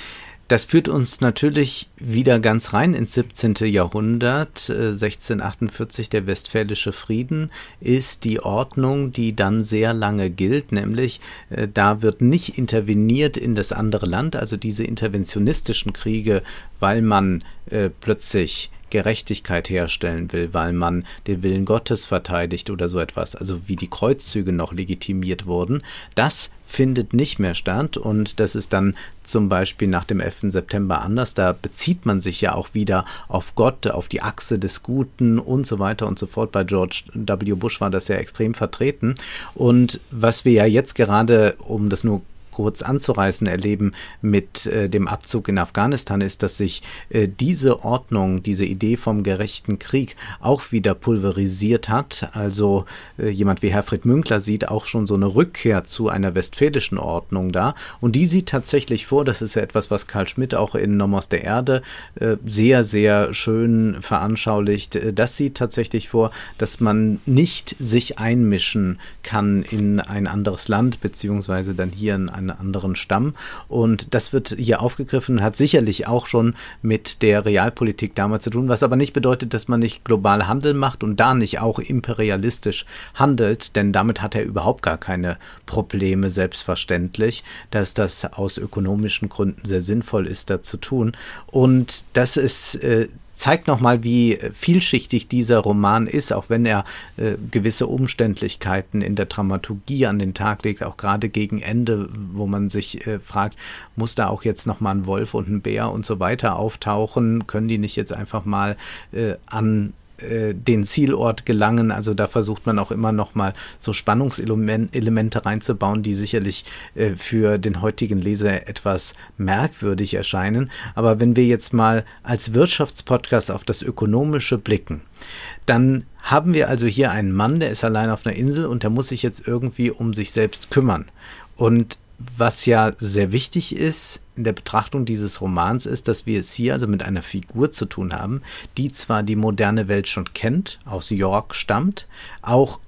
das führt uns natürlich wieder ganz rein ins 17. Jahrhundert. 1648 äh, der Westfälische Frieden ist die Ordnung, die dann sehr lange gilt, nämlich äh, da wird nicht interveniert in das andere Land, also diese interventionistischen Kriege, weil man äh, plötzlich Gerechtigkeit herstellen will, weil man den Willen Gottes verteidigt oder so etwas, also wie die Kreuzzüge noch legitimiert wurden, das findet nicht mehr statt und das ist dann zum Beispiel nach dem 11. September anders. Da bezieht man sich ja auch wieder auf Gott, auf die Achse des Guten und so weiter und so fort. Bei George W. Bush war das ja extrem vertreten. Und was wir ja jetzt gerade, um das nur kurz anzureißen erleben mit äh, dem Abzug in Afghanistan, ist, dass sich äh, diese Ordnung, diese Idee vom gerechten Krieg auch wieder pulverisiert hat. Also äh, jemand wie Herfried Münkler sieht auch schon so eine Rückkehr zu einer westfälischen Ordnung da. Und die sieht tatsächlich vor, das ist ja etwas, was Karl Schmidt auch in Nomos der Erde äh, sehr, sehr schön veranschaulicht. Äh, das sieht tatsächlich vor, dass man nicht sich einmischen kann in ein anderes Land, beziehungsweise dann hier in ein anderen Stamm. Und das wird hier aufgegriffen, hat sicherlich auch schon mit der Realpolitik damals zu tun, was aber nicht bedeutet, dass man nicht global Handel macht und da nicht auch imperialistisch handelt, denn damit hat er überhaupt gar keine Probleme, selbstverständlich, dass das aus ökonomischen Gründen sehr sinnvoll ist, da zu tun. Und das ist äh, zeigt nochmal, wie vielschichtig dieser Roman ist, auch wenn er äh, gewisse Umständlichkeiten in der Dramaturgie an den Tag legt, auch gerade gegen Ende, wo man sich äh, fragt, muss da auch jetzt nochmal ein Wolf und ein Bär und so weiter auftauchen? Können die nicht jetzt einfach mal äh, an äh, den Zielort gelangen. Also da versucht man auch immer noch mal so Spannungselemente reinzubauen, die sicherlich äh, für den heutigen Leser etwas merkwürdig erscheinen. Aber wenn wir jetzt mal als Wirtschaftspodcast auf das Ökonomische blicken, dann haben wir also hier einen Mann, der ist allein auf einer Insel und der muss sich jetzt irgendwie um sich selbst kümmern. Und was ja sehr wichtig ist in der Betrachtung dieses Romans ist, dass wir es hier also mit einer Figur zu tun haben, die zwar die moderne Welt schon kennt, aus York stammt, auch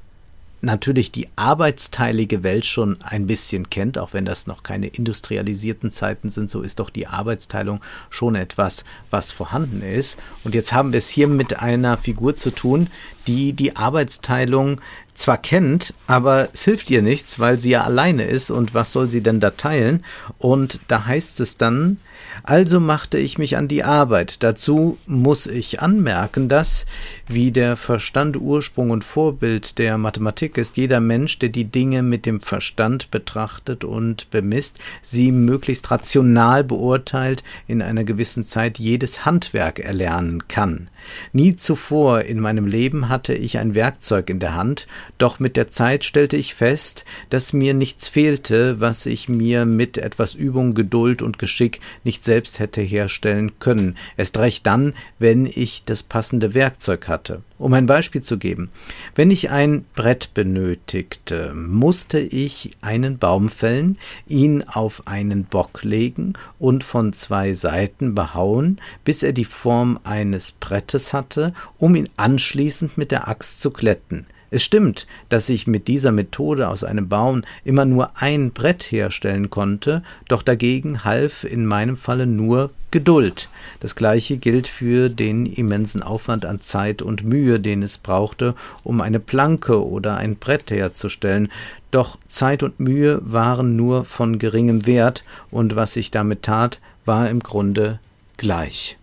natürlich die arbeitsteilige Welt schon ein bisschen kennt, auch wenn das noch keine industrialisierten Zeiten sind, so ist doch die Arbeitsteilung schon etwas, was vorhanden ist. Und jetzt haben wir es hier mit einer Figur zu tun, die die Arbeitsteilung zwar kennt, aber es hilft ihr nichts, weil sie ja alleine ist und was soll sie denn da teilen? Und da heißt es dann, also machte ich mich an die Arbeit. Dazu muss ich anmerken, dass, wie der Verstand Ursprung und Vorbild der Mathematik ist, jeder Mensch, der die Dinge mit dem Verstand betrachtet und bemisst, sie möglichst rational beurteilt, in einer gewissen Zeit jedes Handwerk erlernen kann. Nie zuvor in meinem Leben hatte ich ein Werkzeug in der Hand, doch mit der Zeit stellte ich fest, dass mir nichts fehlte, was ich mir mit etwas Übung, Geduld und Geschick nicht selbst hätte herstellen können, erst recht dann, wenn ich das passende Werkzeug hatte. Um ein Beispiel zu geben. Wenn ich ein Brett benötigte, musste ich einen Baum fällen, ihn auf einen Bock legen und von zwei Seiten behauen, bis er die Form eines Brettes hatte, um ihn anschließend mit der Axt zu glätten. Es stimmt, dass ich mit dieser Methode aus einem Baum immer nur ein Brett herstellen konnte, doch dagegen half in meinem Falle nur Geduld. Das gleiche gilt für den immensen Aufwand an Zeit und Mühe, den es brauchte, um eine Planke oder ein Brett herzustellen. Doch Zeit und Mühe waren nur von geringem Wert, und was ich damit tat, war im Grunde gleich.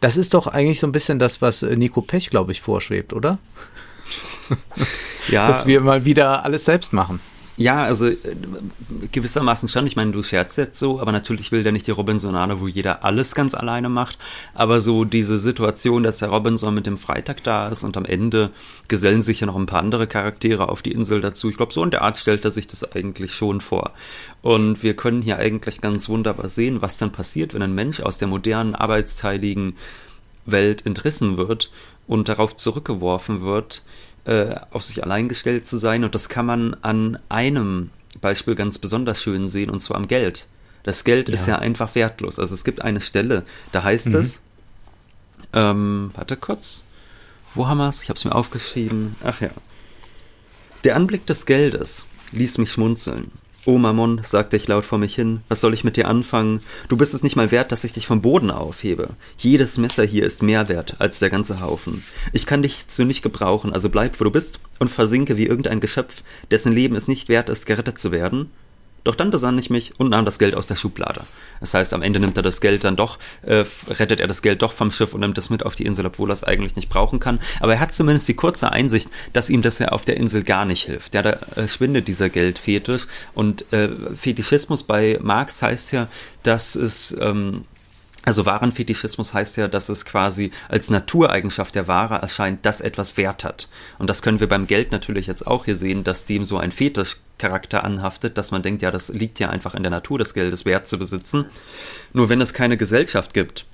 Das ist doch eigentlich so ein bisschen das, was Nico Pech, glaube ich, vorschwebt, oder? (laughs) ja. Dass wir mal wieder alles selbst machen. Ja, also äh, gewissermaßen schon. Ich meine, du scherzt jetzt so, aber natürlich will der nicht die Robinsonade, wo jeder alles ganz alleine macht. Aber so diese Situation, dass der Robinson mit dem Freitag da ist und am Ende gesellen sich ja noch ein paar andere Charaktere auf die Insel dazu. Ich glaube, so in der Art stellt er sich das eigentlich schon vor. Und wir können hier eigentlich ganz wunderbar sehen, was dann passiert, wenn ein Mensch aus der modernen, arbeitsteiligen Welt entrissen wird und darauf zurückgeworfen wird, äh, auf sich allein gestellt zu sein. Und das kann man an einem Beispiel ganz besonders schön sehen, und zwar am Geld. Das Geld ja. ist ja einfach wertlos. Also es gibt eine Stelle, da heißt mhm. es, ähm, warte kurz, wo haben wir es? Ich habe es mir aufgeschrieben. Ach ja. Der Anblick des Geldes ließ mich schmunzeln. Oh Mammon, sagte ich laut vor mich hin, was soll ich mit dir anfangen? Du bist es nicht mal wert, dass ich dich vom Boden aufhebe. Jedes Messer hier ist mehr wert als der ganze Haufen. Ich kann dich zu nicht gebrauchen, also bleib, wo du bist und versinke wie irgendein Geschöpf, dessen Leben es nicht wert ist, gerettet zu werden. Doch dann besann ich mich und nahm das Geld aus der Schublade. Das heißt, am Ende nimmt er das Geld dann doch, äh, rettet er das Geld doch vom Schiff und nimmt es mit auf die Insel, obwohl er es eigentlich nicht brauchen kann. Aber er hat zumindest die kurze Einsicht, dass ihm das ja auf der Insel gar nicht hilft. Ja, da äh, schwindet dieser Geldfetisch. Und äh, Fetischismus bei Marx heißt ja, dass es ähm, also Warenfetischismus heißt ja, dass es quasi als Natureigenschaft der Ware erscheint, dass etwas Wert hat. Und das können wir beim Geld natürlich jetzt auch hier sehen, dass dem so ein Fetischcharakter anhaftet, dass man denkt, ja, das liegt ja einfach in der Natur des Geldes, Wert zu besitzen. Nur wenn es keine Gesellschaft gibt,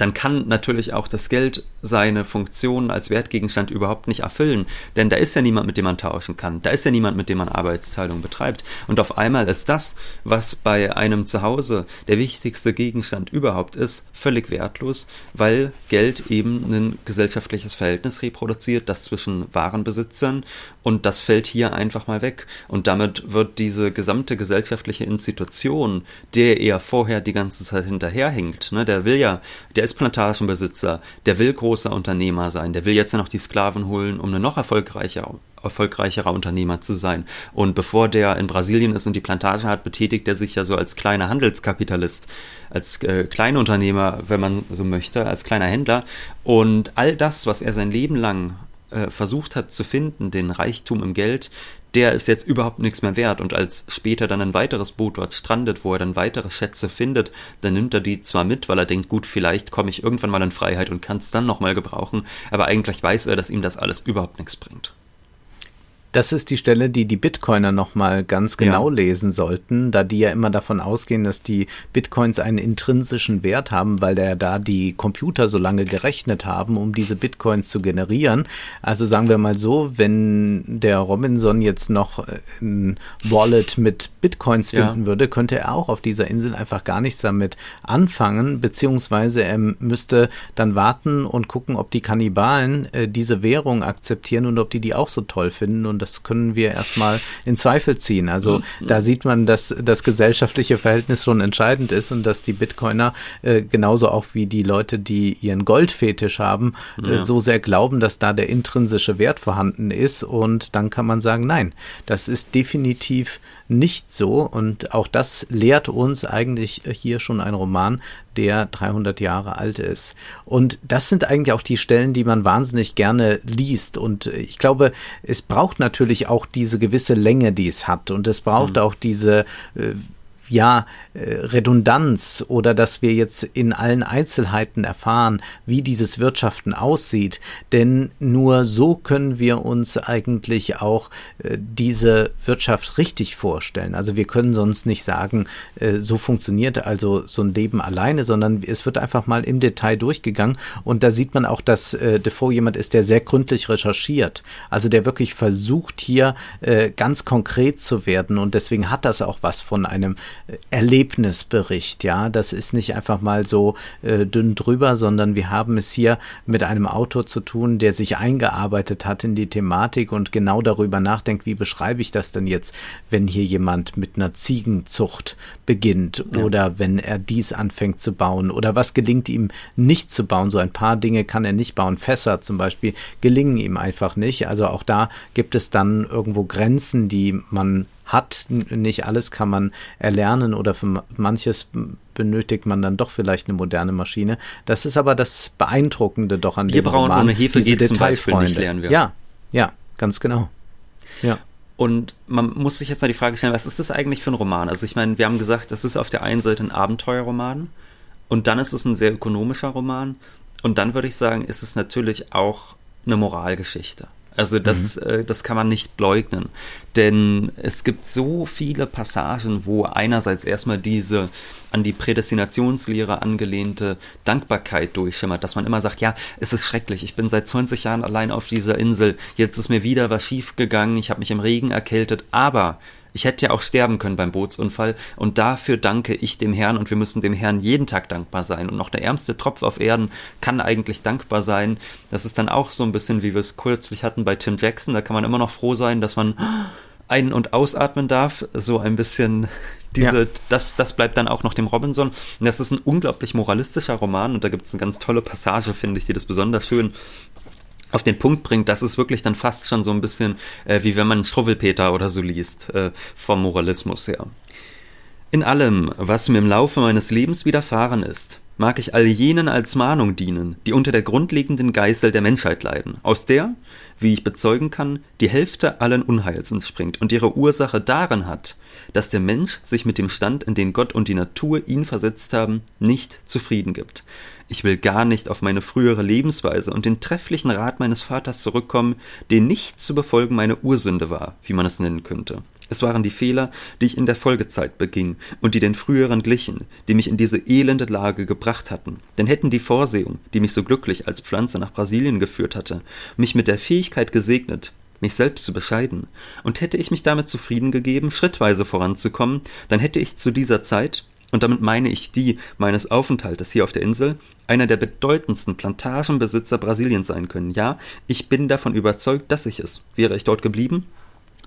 dann kann natürlich auch das Geld seine Funktion als Wertgegenstand überhaupt nicht erfüllen. Denn da ist ja niemand, mit dem man tauschen kann. Da ist ja niemand, mit dem man Arbeitsteilung betreibt. Und auf einmal ist das, was bei einem Zuhause der wichtigste Gegenstand überhaupt ist, völlig wertlos, weil Geld eben ein gesellschaftliches Verhältnis reproduziert, das zwischen Warenbesitzern und das fällt hier einfach mal weg. Und damit wird diese gesamte gesellschaftliche Institution, der er vorher die ganze Zeit hinterherhinkt, ne, der will ja, der ist Plantagenbesitzer, der will großer Unternehmer sein, der will jetzt noch die Sklaven holen, um ein noch erfolgreicher, erfolgreicherer Unternehmer zu sein. Und bevor der in Brasilien ist und die Plantage hat, betätigt er sich ja so als kleiner Handelskapitalist, als äh, Kleinunternehmer, wenn man so möchte, als kleiner Händler. Und all das, was er sein Leben lang äh, versucht hat zu finden, den Reichtum im Geld, der ist jetzt überhaupt nichts mehr wert. Und als später dann ein weiteres Boot dort strandet, wo er dann weitere Schätze findet, dann nimmt er die zwar mit, weil er denkt, gut, vielleicht komme ich irgendwann mal in Freiheit und kann es dann nochmal gebrauchen, aber eigentlich weiß er, dass ihm das alles überhaupt nichts bringt. Das ist die Stelle, die die Bitcoiner nochmal ganz genau ja. lesen sollten, da die ja immer davon ausgehen, dass die Bitcoins einen intrinsischen Wert haben, weil der da die Computer so lange gerechnet haben, um diese Bitcoins zu generieren. Also sagen wir mal so, wenn der Robinson jetzt noch ein Wallet mit Bitcoins finden ja. würde, könnte er auch auf dieser Insel einfach gar nichts damit anfangen, beziehungsweise er müsste dann warten und gucken, ob die Kannibalen äh, diese Währung akzeptieren und ob die die auch so toll finden und das können wir erstmal in Zweifel ziehen. Also mhm. da sieht man, dass das gesellschaftliche Verhältnis schon entscheidend ist und dass die Bitcoiner äh, genauso auch wie die Leute, die ihren Goldfetisch haben, äh, ja. äh, so sehr glauben, dass da der intrinsische Wert vorhanden ist. Und dann kann man sagen, nein, das ist definitiv nicht so. Und auch das lehrt uns eigentlich hier schon ein Roman, der 300 Jahre alt ist. Und das sind eigentlich auch die Stellen, die man wahnsinnig gerne liest. Und ich glaube, es braucht natürlich auch diese gewisse Länge, die es hat. Und es braucht mhm. auch diese, äh, ja, äh, Redundanz oder dass wir jetzt in allen Einzelheiten erfahren, wie dieses Wirtschaften aussieht. Denn nur so können wir uns eigentlich auch äh, diese Wirtschaft richtig vorstellen. Also wir können sonst nicht sagen, äh, so funktioniert also so ein Leben alleine, sondern es wird einfach mal im Detail durchgegangen. Und da sieht man auch, dass Defoe jemand ist, der sehr gründlich recherchiert. Also der wirklich versucht hier ganz konkret zu werden. Und deswegen hat das auch was von einem Erlebnisbericht. Ja, das ist nicht einfach mal so äh, dünn drüber, sondern wir haben es hier mit einem Autor zu tun, der sich eingearbeitet hat in die Thematik und genau darüber nachdenkt, wie beschreibe ich das denn jetzt, wenn hier jemand mit einer Ziegenzucht beginnt ja. oder wenn er dies anfängt zu bauen oder was gelingt ihm nicht zu bauen. So ein paar Dinge kann er nicht bauen. Fässer zum Beispiel gelingen ihm einfach nicht. Also auch da gibt es dann irgendwo Grenzen, die man hat. Nicht alles kann man erlernen oder für manches benötigt man dann doch vielleicht eine moderne Maschine. Das ist aber das Beeindruckende doch an Wir dem Roman. Wir brauchen ohne Hefe geht zum Beispiel nicht lernen wir. Ja, ja, ganz genau. Ja. Und man muss sich jetzt mal die Frage stellen, was ist das eigentlich für ein Roman? Also ich meine, wir haben gesagt, das ist auf der einen Seite ein Abenteuerroman und dann ist es ein sehr ökonomischer Roman und dann würde ich sagen, ist es natürlich auch eine Moralgeschichte. Also das, mhm. äh, das kann man nicht leugnen. Denn es gibt so viele Passagen, wo einerseits erstmal diese an die Prädestinationslehre angelehnte Dankbarkeit durchschimmert, dass man immer sagt, ja, es ist schrecklich, ich bin seit 20 Jahren allein auf dieser Insel, jetzt ist mir wieder was schiefgegangen, ich habe mich im Regen erkältet, aber ich hätte ja auch sterben können beim Bootsunfall und dafür danke ich dem Herrn und wir müssen dem Herrn jeden Tag dankbar sein. Und noch der ärmste Tropf auf Erden kann eigentlich dankbar sein. Das ist dann auch so ein bisschen, wie wir es kürzlich hatten bei Tim Jackson. Da kann man immer noch froh sein, dass man ein- und ausatmen darf. So ein bisschen diese, ja. das, das bleibt dann auch noch dem Robinson. Und das ist ein unglaublich moralistischer Roman und da gibt es eine ganz tolle Passage, finde ich, die das besonders schön auf den Punkt bringt, das ist wirklich dann fast schon so ein bisschen äh, wie wenn man Struwwelpeter oder so liest, äh, vom Moralismus her. In allem, was mir im Laufe meines Lebens widerfahren ist, mag ich all jenen als Mahnung dienen, die unter der grundlegenden Geißel der Menschheit leiden, aus der, wie ich bezeugen kann, die Hälfte allen Unheils entspringt und ihre Ursache darin hat, dass der Mensch sich mit dem Stand, in den Gott und die Natur ihn versetzt haben, nicht zufrieden gibt, ich will gar nicht auf meine frühere Lebensweise und den trefflichen Rat meines Vaters zurückkommen, den nicht zu befolgen meine Ursünde war, wie man es nennen könnte. Es waren die Fehler, die ich in der Folgezeit beging und die den früheren glichen, die mich in diese elende Lage gebracht hatten. Denn hätten die Vorsehung, die mich so glücklich als Pflanze nach Brasilien geführt hatte, mich mit der Fähigkeit gesegnet, mich selbst zu bescheiden, und hätte ich mich damit zufrieden gegeben, schrittweise voranzukommen, dann hätte ich zu dieser Zeit, und damit meine ich die meines Aufenthaltes hier auf der Insel, einer der bedeutendsten Plantagenbesitzer Brasiliens sein können. Ja, ich bin davon überzeugt, dass ich es. Wäre ich dort geblieben?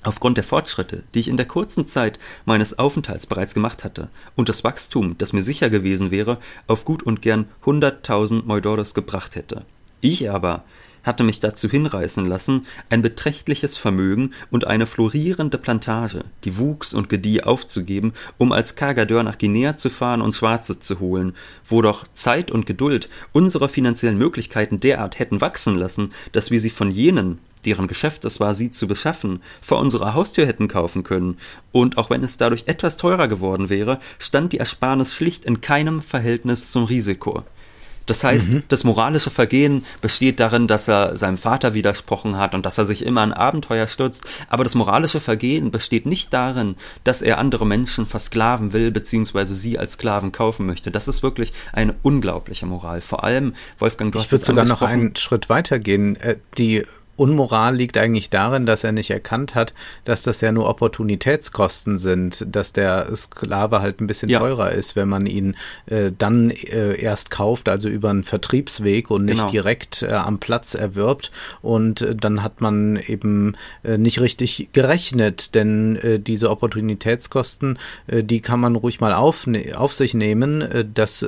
Aufgrund der Fortschritte, die ich in der kurzen Zeit meines Aufenthalts bereits gemacht hatte, und das Wachstum, das mir sicher gewesen wäre, auf gut und gern hunderttausend Moidores gebracht hätte. Ich aber hatte mich dazu hinreißen lassen, ein beträchtliches Vermögen und eine florierende Plantage, die wuchs und gedieh, aufzugeben, um als Cargadeur nach Guinea zu fahren und Schwarze zu holen, wo doch Zeit und Geduld unsere finanziellen Möglichkeiten derart hätten wachsen lassen, dass wir sie von jenen, deren Geschäft es war, sie zu beschaffen, vor unserer Haustür hätten kaufen können, und auch wenn es dadurch etwas teurer geworden wäre, stand die Ersparnis schlicht in keinem Verhältnis zum Risiko. Das heißt, mhm. das moralische Vergehen besteht darin, dass er seinem Vater widersprochen hat und dass er sich immer an Abenteuer stürzt. Aber das moralische Vergehen besteht nicht darin, dass er andere Menschen versklaven will, beziehungsweise sie als Sklaven kaufen möchte. Das ist wirklich eine unglaubliche Moral. Vor allem, Wolfgang, du ich hast Ich würde sogar noch einen Schritt weitergehen. Äh, die Unmoral liegt eigentlich darin, dass er nicht erkannt hat, dass das ja nur Opportunitätskosten sind, dass der Sklave halt ein bisschen ja. teurer ist, wenn man ihn äh, dann äh, erst kauft, also über einen Vertriebsweg und nicht genau. direkt äh, am Platz erwirbt. Und äh, dann hat man eben äh, nicht richtig gerechnet, denn äh, diese Opportunitätskosten, die kann man ruhig mal auf, auf sich nehmen. das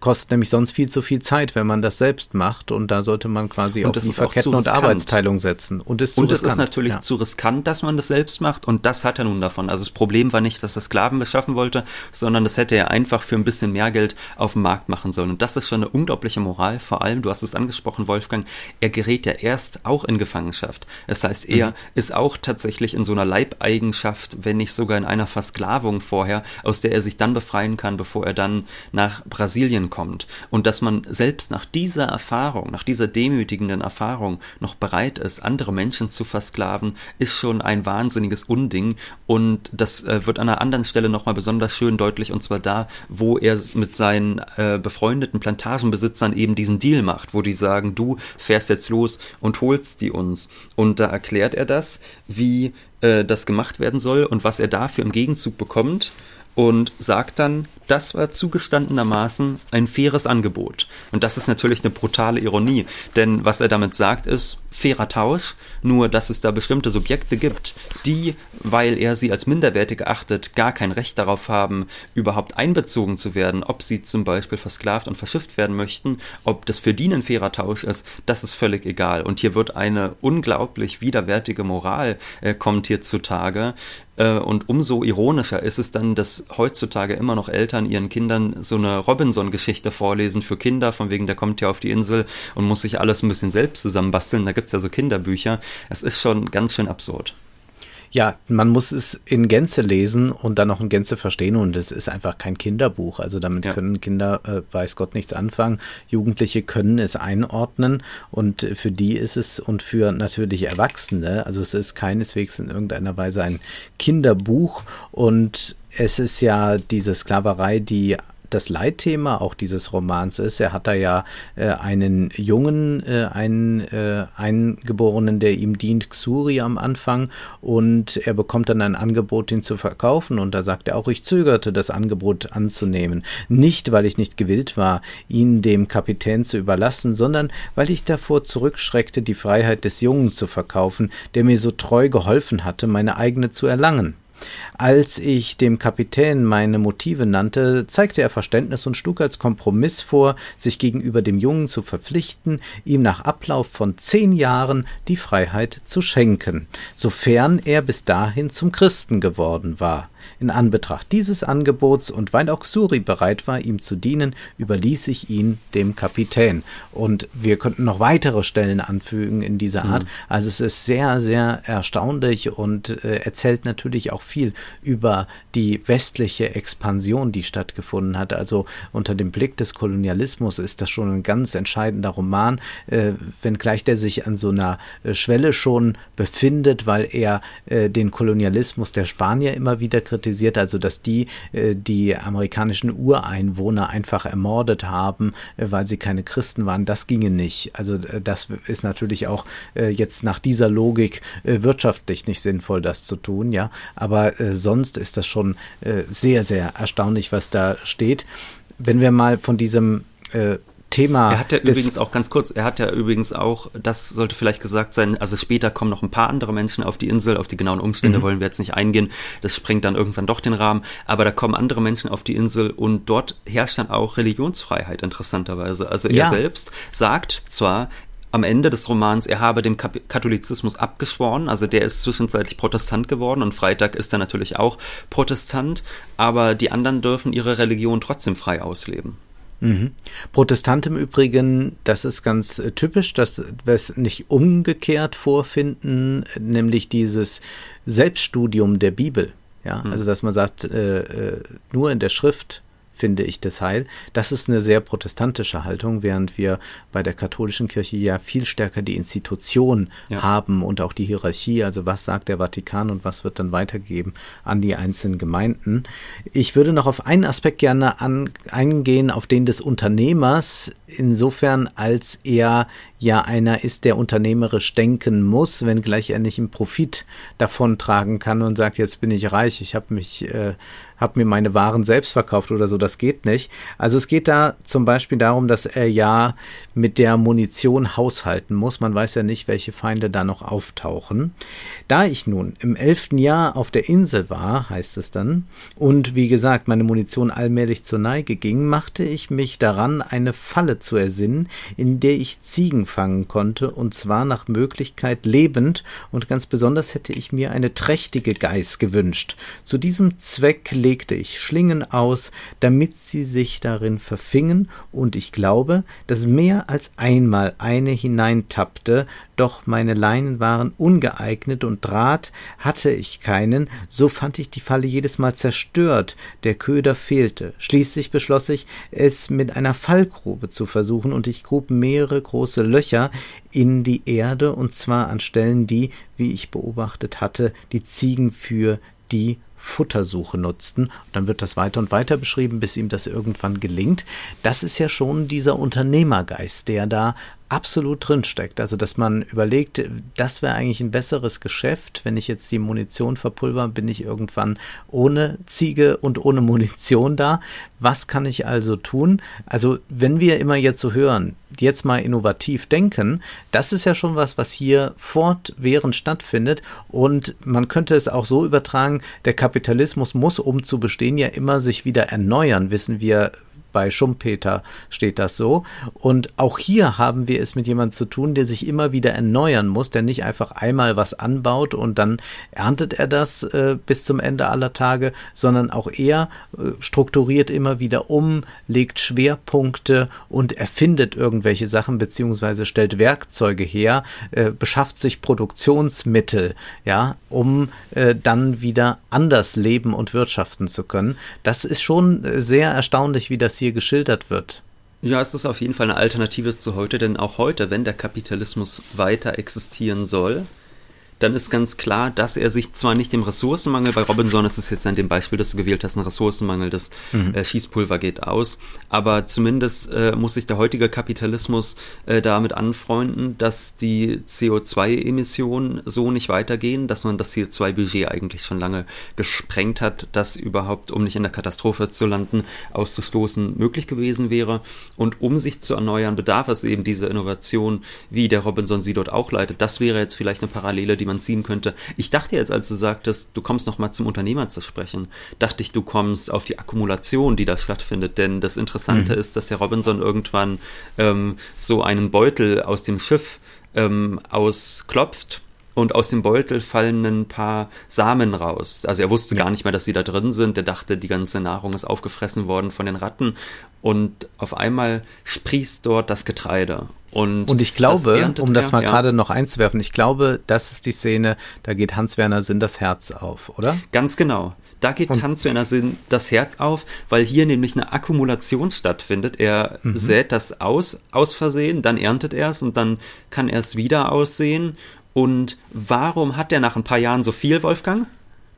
kostet nämlich sonst viel zu viel Zeit, wenn man das selbst macht. Und da sollte man quasi und auch die Verketten und Arbeitsteilung Verurteilung setzen. Und, ist, und es ist natürlich ja. zu riskant, dass man das selbst macht. Und das hat er nun davon. Also das Problem war nicht, dass er Sklaven beschaffen wollte, sondern das hätte er einfach für ein bisschen mehr Geld auf dem Markt machen sollen. Und das ist schon eine unglaubliche Moral. Vor allem, du hast es angesprochen, Wolfgang, er gerät ja erst auch in Gefangenschaft. Das heißt, er mhm. ist auch tatsächlich in so einer Leibeigenschaft, wenn nicht sogar in einer Versklavung vorher, aus der er sich dann befreien kann, bevor er dann nach Brasilien kommt. Und dass man selbst nach dieser Erfahrung, nach dieser demütigenden Erfahrung noch bereit ist, andere Menschen zu versklaven, ist schon ein wahnsinniges Unding. Und das äh, wird an einer anderen Stelle nochmal besonders schön deutlich, und zwar da, wo er mit seinen äh, befreundeten Plantagenbesitzern eben diesen Deal macht, wo die sagen, du fährst jetzt los und holst die uns. Und da erklärt er das, wie äh, das gemacht werden soll und was er dafür im Gegenzug bekommt und sagt dann, das war zugestandenermaßen ein faires Angebot. Und das ist natürlich eine brutale Ironie, denn was er damit sagt ist, fairer Tausch, nur dass es da bestimmte Subjekte gibt, die, weil er sie als minderwertig erachtet, gar kein Recht darauf haben, überhaupt einbezogen zu werden, ob sie zum Beispiel versklavt und verschifft werden möchten, ob das für die ein fairer Tausch ist, das ist völlig egal. Und hier wird eine unglaublich widerwärtige Moral äh, kommt hier zutage, und umso ironischer ist es dann, dass heutzutage immer noch Eltern ihren Kindern so eine Robinson-Geschichte vorlesen für Kinder, von wegen, der kommt ja auf die Insel und muss sich alles ein bisschen selbst zusammenbasteln. Da gibt es ja so Kinderbücher. Es ist schon ganz schön absurd. Ja, man muss es in Gänze lesen und dann auch in Gänze verstehen und es ist einfach kein Kinderbuch. Also damit ja. können Kinder, äh, weiß Gott, nichts anfangen. Jugendliche können es einordnen und für die ist es und für natürlich Erwachsene, also es ist keineswegs in irgendeiner Weise ein Kinderbuch und es ist ja diese Sklaverei, die das Leitthema auch dieses Romans ist. Er hat da ja äh, einen Jungen, äh, einen äh, Eingeborenen, der ihm dient, Xuri am Anfang und er bekommt dann ein Angebot, ihn zu verkaufen und da sagt er auch, ich zögerte, das Angebot anzunehmen. Nicht, weil ich nicht gewillt war, ihn dem Kapitän zu überlassen, sondern weil ich davor zurückschreckte, die Freiheit des Jungen zu verkaufen, der mir so treu geholfen hatte, meine eigene zu erlangen. Als ich dem Kapitän meine Motive nannte, zeigte er Verständnis und schlug als Kompromiss vor, sich gegenüber dem Jungen zu verpflichten, ihm nach Ablauf von zehn Jahren die Freiheit zu schenken, sofern er bis dahin zum Christen geworden war. In Anbetracht dieses Angebots und weil auch Suri bereit war, ihm zu dienen, überließ ich ihn dem Kapitän. Und wir könnten noch weitere Stellen anfügen in dieser Art. Mhm. Also es ist sehr, sehr erstaunlich und äh, erzählt natürlich auch viel über die westliche Expansion, die stattgefunden hat. Also unter dem Blick des Kolonialismus ist das schon ein ganz entscheidender Roman, äh, wenngleich der sich an so einer äh, Schwelle schon befindet, weil er äh, den Kolonialismus der Spanier immer wieder kritisiert, also dass die äh, die amerikanischen Ureinwohner einfach ermordet haben, äh, weil sie keine Christen waren. Das ginge nicht. Also äh, das ist natürlich auch jetzt nach dieser Logik wirtschaftlich nicht sinnvoll, das zu tun, ja. Aber sonst ist das schon sehr, sehr erstaunlich, was da steht. Wenn wir mal von diesem Thema. Er hat ja übrigens auch ganz kurz, er hat ja übrigens auch, das sollte vielleicht gesagt sein, also später kommen noch ein paar andere Menschen auf die Insel, auf die genauen Umstände mhm. wollen wir jetzt nicht eingehen, das sprengt dann irgendwann doch den Rahmen, aber da kommen andere Menschen auf die Insel und dort herrscht dann auch Religionsfreiheit interessanterweise. Also er ja. selbst sagt zwar, am Ende des Romans, er habe dem Katholizismus abgeschworen, also der ist zwischenzeitlich Protestant geworden und Freitag ist er natürlich auch Protestant, aber die anderen dürfen ihre Religion trotzdem frei ausleben. Mhm. Protestant im Übrigen, das ist ganz äh, typisch, dass wir es nicht umgekehrt vorfinden, nämlich dieses Selbststudium der Bibel. Ja, mhm. also dass man sagt, äh, äh, nur in der Schrift finde ich das Heil. Das ist eine sehr protestantische Haltung, während wir bei der katholischen Kirche ja viel stärker die Institution ja. haben und auch die Hierarchie, also was sagt der Vatikan und was wird dann weitergegeben an die einzelnen Gemeinden. Ich würde noch auf einen Aspekt gerne an, eingehen, auf den des Unternehmers, insofern als er ja einer ist, der unternehmerisch denken muss, wenngleich er nicht im Profit davon tragen kann und sagt, jetzt bin ich reich, ich habe mich, äh, habe mir meine Waren selbst verkauft oder so. Das geht nicht. Also es geht da zum Beispiel darum, dass er ja mit der Munition haushalten muss. Man weiß ja nicht, welche Feinde da noch auftauchen. Da ich nun im elften Jahr auf der Insel war, heißt es dann, und wie gesagt, meine Munition allmählich zur Neige ging, machte ich mich daran, eine Falle zu ersinnen, in der ich Ziegen fangen konnte, und zwar nach Möglichkeit lebend, und ganz besonders hätte ich mir eine trächtige Geiß gewünscht. Zu diesem Zweck legte ich Schlingen aus, damit sie sich darin verfingen, und ich glaube, dass mehr als einmal eine hineintappte, doch meine Leinen waren ungeeignet und Draht hatte ich keinen, so fand ich die Falle jedes Mal zerstört, der Köder fehlte. Schließlich beschloss ich, es mit einer Fallgrube zu versuchen, und ich grub mehrere große Löcher in die Erde, und zwar an Stellen, die, wie ich beobachtet hatte, die Ziegen für die Futtersuche nutzten. Und dann wird das weiter und weiter beschrieben, bis ihm das irgendwann gelingt. Das ist ja schon dieser Unternehmergeist, der da absolut drin steckt. Also, dass man überlegt, das wäre eigentlich ein besseres Geschäft. Wenn ich jetzt die Munition verpulver, bin ich irgendwann ohne Ziege und ohne Munition da. Was kann ich also tun? Also, wenn wir immer jetzt so hören, jetzt mal innovativ denken, das ist ja schon was, was hier fortwährend stattfindet. Und man könnte es auch so übertragen, der Kapitalismus muss, um zu bestehen, ja immer sich wieder erneuern, wissen wir bei Schumpeter steht das so. Und auch hier haben wir es mit jemandem zu tun, der sich immer wieder erneuern muss, der nicht einfach einmal was anbaut und dann erntet er das äh, bis zum Ende aller Tage, sondern auch er äh, strukturiert immer wieder um, legt Schwerpunkte und erfindet irgendwelche Sachen beziehungsweise stellt Werkzeuge her, äh, beschafft sich Produktionsmittel, ja, um äh, dann wieder anders leben und wirtschaften zu können. Das ist schon äh, sehr erstaunlich, wie das hier geschildert wird. Ja, es ist auf jeden Fall eine Alternative zu heute, denn auch heute, wenn der Kapitalismus weiter existieren soll, dann ist ganz klar, dass er sich zwar nicht dem Ressourcenmangel, bei Robinson ist es jetzt an dem Beispiel, das du gewählt hast, ein Ressourcenmangel, das mhm. äh, Schießpulver geht aus, aber zumindest äh, muss sich der heutige Kapitalismus äh, damit anfreunden, dass die CO2-Emissionen so nicht weitergehen, dass man das CO2-Budget eigentlich schon lange gesprengt hat, das überhaupt, um nicht in der Katastrophe zu landen, auszustoßen möglich gewesen wäre. Und um sich zu erneuern, bedarf es eben dieser Innovation, wie der Robinson sie dort auch leitet. Das wäre jetzt vielleicht eine Parallele, die man ziehen könnte. Ich dachte jetzt, als du sagtest, du kommst nochmal zum Unternehmer zu sprechen, dachte ich, du kommst auf die Akkumulation, die da stattfindet. Denn das Interessante mhm. ist, dass der Robinson irgendwann ähm, so einen Beutel aus dem Schiff ähm, ausklopft und aus dem Beutel fallen ein paar Samen raus. Also er wusste ja. gar nicht mehr, dass sie da drin sind. Er dachte, die ganze Nahrung ist aufgefressen worden von den Ratten und auf einmal sprießt dort das Getreide. Und, und ich glaube, um das mal ja. gerade noch einzuwerfen, ich glaube, das ist die Szene, da geht Hans-Werner Sinn das Herz auf, oder? Ganz genau. Da geht Hans-Werner Sinn das Herz auf, weil hier nämlich eine Akkumulation stattfindet. Er mhm. sät das aus, aus Versehen, dann erntet er es und dann kann er es wieder aussehen. Und warum hat er nach ein paar Jahren so viel, Wolfgang?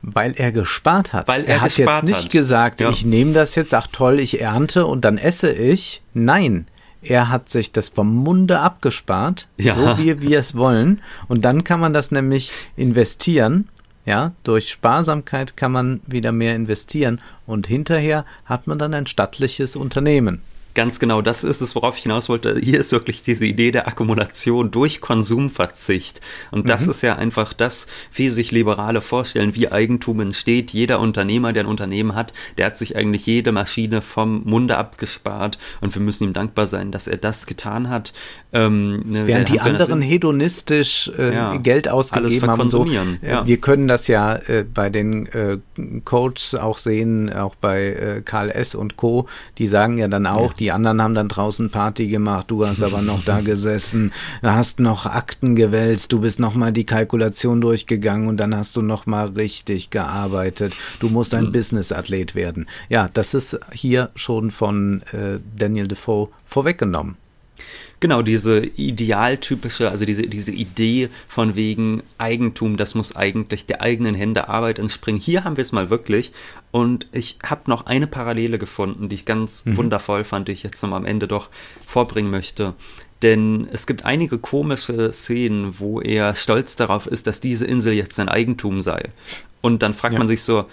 Weil er gespart hat. Weil er, er hat jetzt nicht hat. gesagt, ja. ich nehme das jetzt, ach toll, ich ernte und dann esse ich. Nein, er hat sich das vom Munde abgespart, ja. so wie wir es wollen. Und dann kann man das nämlich investieren. Ja, durch Sparsamkeit kann man wieder mehr investieren und hinterher hat man dann ein stattliches Unternehmen. Ganz genau, das ist es, worauf ich hinaus wollte. Hier ist wirklich diese Idee der Akkumulation durch Konsumverzicht. Und das mhm. ist ja einfach das, wie sich Liberale vorstellen, wie Eigentum entsteht. Jeder Unternehmer, der ein Unternehmen hat, der hat sich eigentlich jede Maschine vom Munde abgespart. Und wir müssen ihm dankbar sein, dass er das getan hat. Ähm, ne, Während die anderen hedonistisch äh, ja, Geld ausgegeben haben. So, äh, ja. Wir können das ja äh, bei den äh, Coaches auch sehen, auch bei äh, Karl S. und Co., die sagen ja dann auch, ja die anderen haben dann draußen Party gemacht, du hast aber noch da (laughs) gesessen, hast noch Akten gewälzt, du bist noch mal die Kalkulation durchgegangen und dann hast du noch mal richtig gearbeitet. Du musst ein mhm. Business-Athlet werden. Ja, das ist hier schon von äh, Daniel Defoe vorweggenommen. Genau, diese idealtypische, also diese, diese Idee von wegen Eigentum, das muss eigentlich der eigenen Hände Arbeit entspringen. Hier haben wir es mal wirklich. Und ich habe noch eine Parallele gefunden, die ich ganz mhm. wundervoll fand, die ich jetzt noch am Ende doch vorbringen möchte. Denn es gibt einige komische Szenen, wo er stolz darauf ist, dass diese Insel jetzt sein Eigentum sei. Und dann fragt ja. man sich so,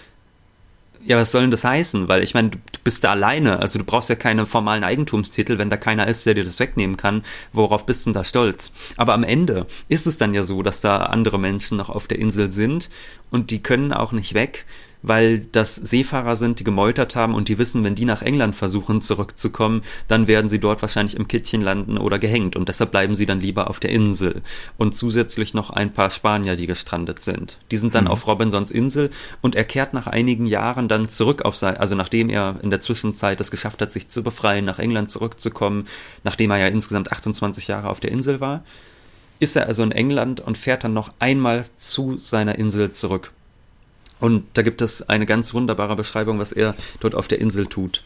Ja, was soll denn das heißen? Weil ich meine, du bist da alleine, also du brauchst ja keine formalen Eigentumstitel, wenn da keiner ist, der dir das wegnehmen kann. Worauf bist du denn da stolz? Aber am Ende ist es dann ja so, dass da andere Menschen noch auf der Insel sind und die können auch nicht weg weil das Seefahrer sind, die gemeutert haben und die wissen, wenn die nach England versuchen zurückzukommen, dann werden sie dort wahrscheinlich im Kittchen landen oder gehängt und deshalb bleiben sie dann lieber auf der Insel. Und zusätzlich noch ein paar Spanier, die gestrandet sind. Die sind dann mhm. auf Robinsons Insel und er kehrt nach einigen Jahren dann zurück auf sein, also nachdem er in der Zwischenzeit es geschafft hat, sich zu befreien, nach England zurückzukommen, nachdem er ja insgesamt 28 Jahre auf der Insel war, ist er also in England und fährt dann noch einmal zu seiner Insel zurück. Und da gibt es eine ganz wunderbare Beschreibung, was er dort auf der Insel tut.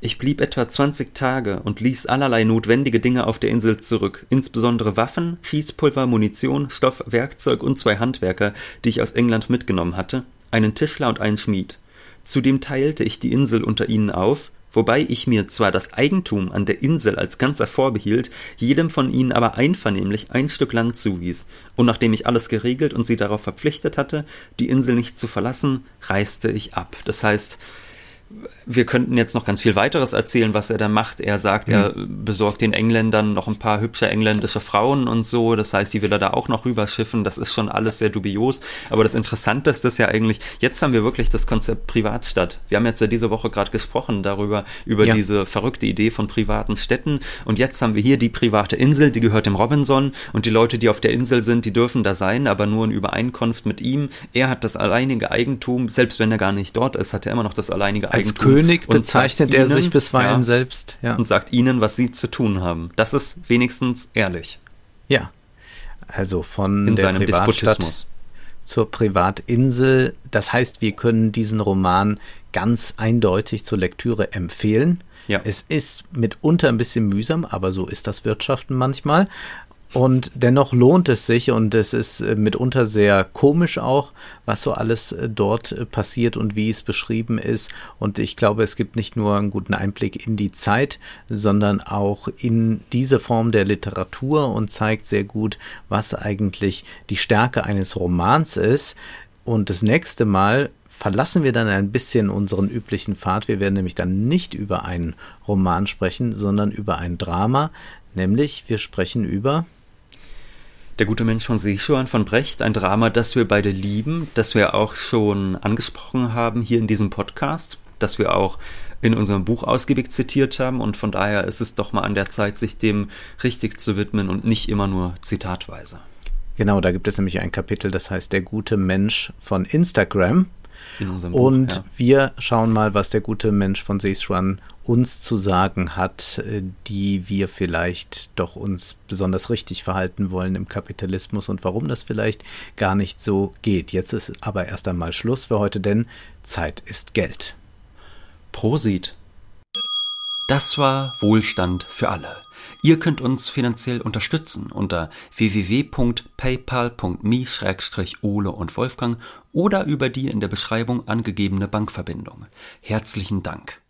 Ich blieb etwa 20 Tage und ließ allerlei notwendige Dinge auf der Insel zurück, insbesondere Waffen, Schießpulver, Munition, Stoff, Werkzeug und zwei Handwerker, die ich aus England mitgenommen hatte, einen Tischler und einen Schmied. Zudem teilte ich die Insel unter ihnen auf, wobei ich mir zwar das Eigentum an der Insel als ganzer vorbehielt, jedem von ihnen aber einvernehmlich ein Stück Land zuwies, und nachdem ich alles geregelt und sie darauf verpflichtet hatte, die Insel nicht zu verlassen, reiste ich ab. Das heißt, wir könnten jetzt noch ganz viel weiteres erzählen, was er da macht. Er sagt, mhm. er besorgt den Engländern noch ein paar hübsche engländische Frauen und so. Das heißt, die will er da auch noch rüberschiffen. Das ist schon alles sehr dubios. Aber das Interessanteste ist ja eigentlich, jetzt haben wir wirklich das Konzept Privatstadt. Wir haben jetzt ja diese Woche gerade gesprochen darüber, über ja. diese verrückte Idee von privaten Städten. Und jetzt haben wir hier die private Insel, die gehört dem Robinson. Und die Leute, die auf der Insel sind, die dürfen da sein, aber nur in Übereinkunft mit ihm. Er hat das alleinige Eigentum. Selbst wenn er gar nicht dort ist, hat er immer noch das alleinige Eigentum. Als König bezeichnet er ihnen, sich bisweilen ja, selbst. Ja. Und sagt ihnen, was sie zu tun haben. Das ist wenigstens ehrlich. Ja. Also von In der Privatstadt zur Privatinsel. Das heißt, wir können diesen Roman ganz eindeutig zur Lektüre empfehlen. Ja. Es ist mitunter ein bisschen mühsam, aber so ist das Wirtschaften manchmal. Und dennoch lohnt es sich und es ist äh, mitunter sehr komisch auch, was so alles äh, dort äh, passiert und wie es beschrieben ist. Und ich glaube, es gibt nicht nur einen guten Einblick in die Zeit, sondern auch in diese Form der Literatur und zeigt sehr gut, was eigentlich die Stärke eines Romans ist. Und das nächste Mal verlassen wir dann ein bisschen unseren üblichen Pfad. Wir werden nämlich dann nicht über einen Roman sprechen, sondern über ein Drama. Nämlich wir sprechen über der gute Mensch von Sichuan von Brecht, ein Drama, das wir beide lieben, das wir auch schon angesprochen haben hier in diesem Podcast, das wir auch in unserem Buch ausgiebig zitiert haben und von daher ist es doch mal an der Zeit, sich dem richtig zu widmen und nicht immer nur zitatweise. Genau, da gibt es nämlich ein Kapitel, das heißt Der gute Mensch von Instagram. In unserem Buch, und ja. wir schauen mal, was der gute Mensch von Sichuan uns zu sagen hat, äh, die wir vielleicht doch uns besonders richtig verhalten wollen im Kapitalismus und warum das vielleicht gar nicht so geht. Jetzt ist aber erst einmal Schluss für heute, denn Zeit ist Geld. Prosit. Das war Wohlstand für alle. Ihr könnt uns finanziell unterstützen unter www.paypal.me-ole und Wolfgang oder über die in der Beschreibung angegebene Bankverbindung. Herzlichen Dank.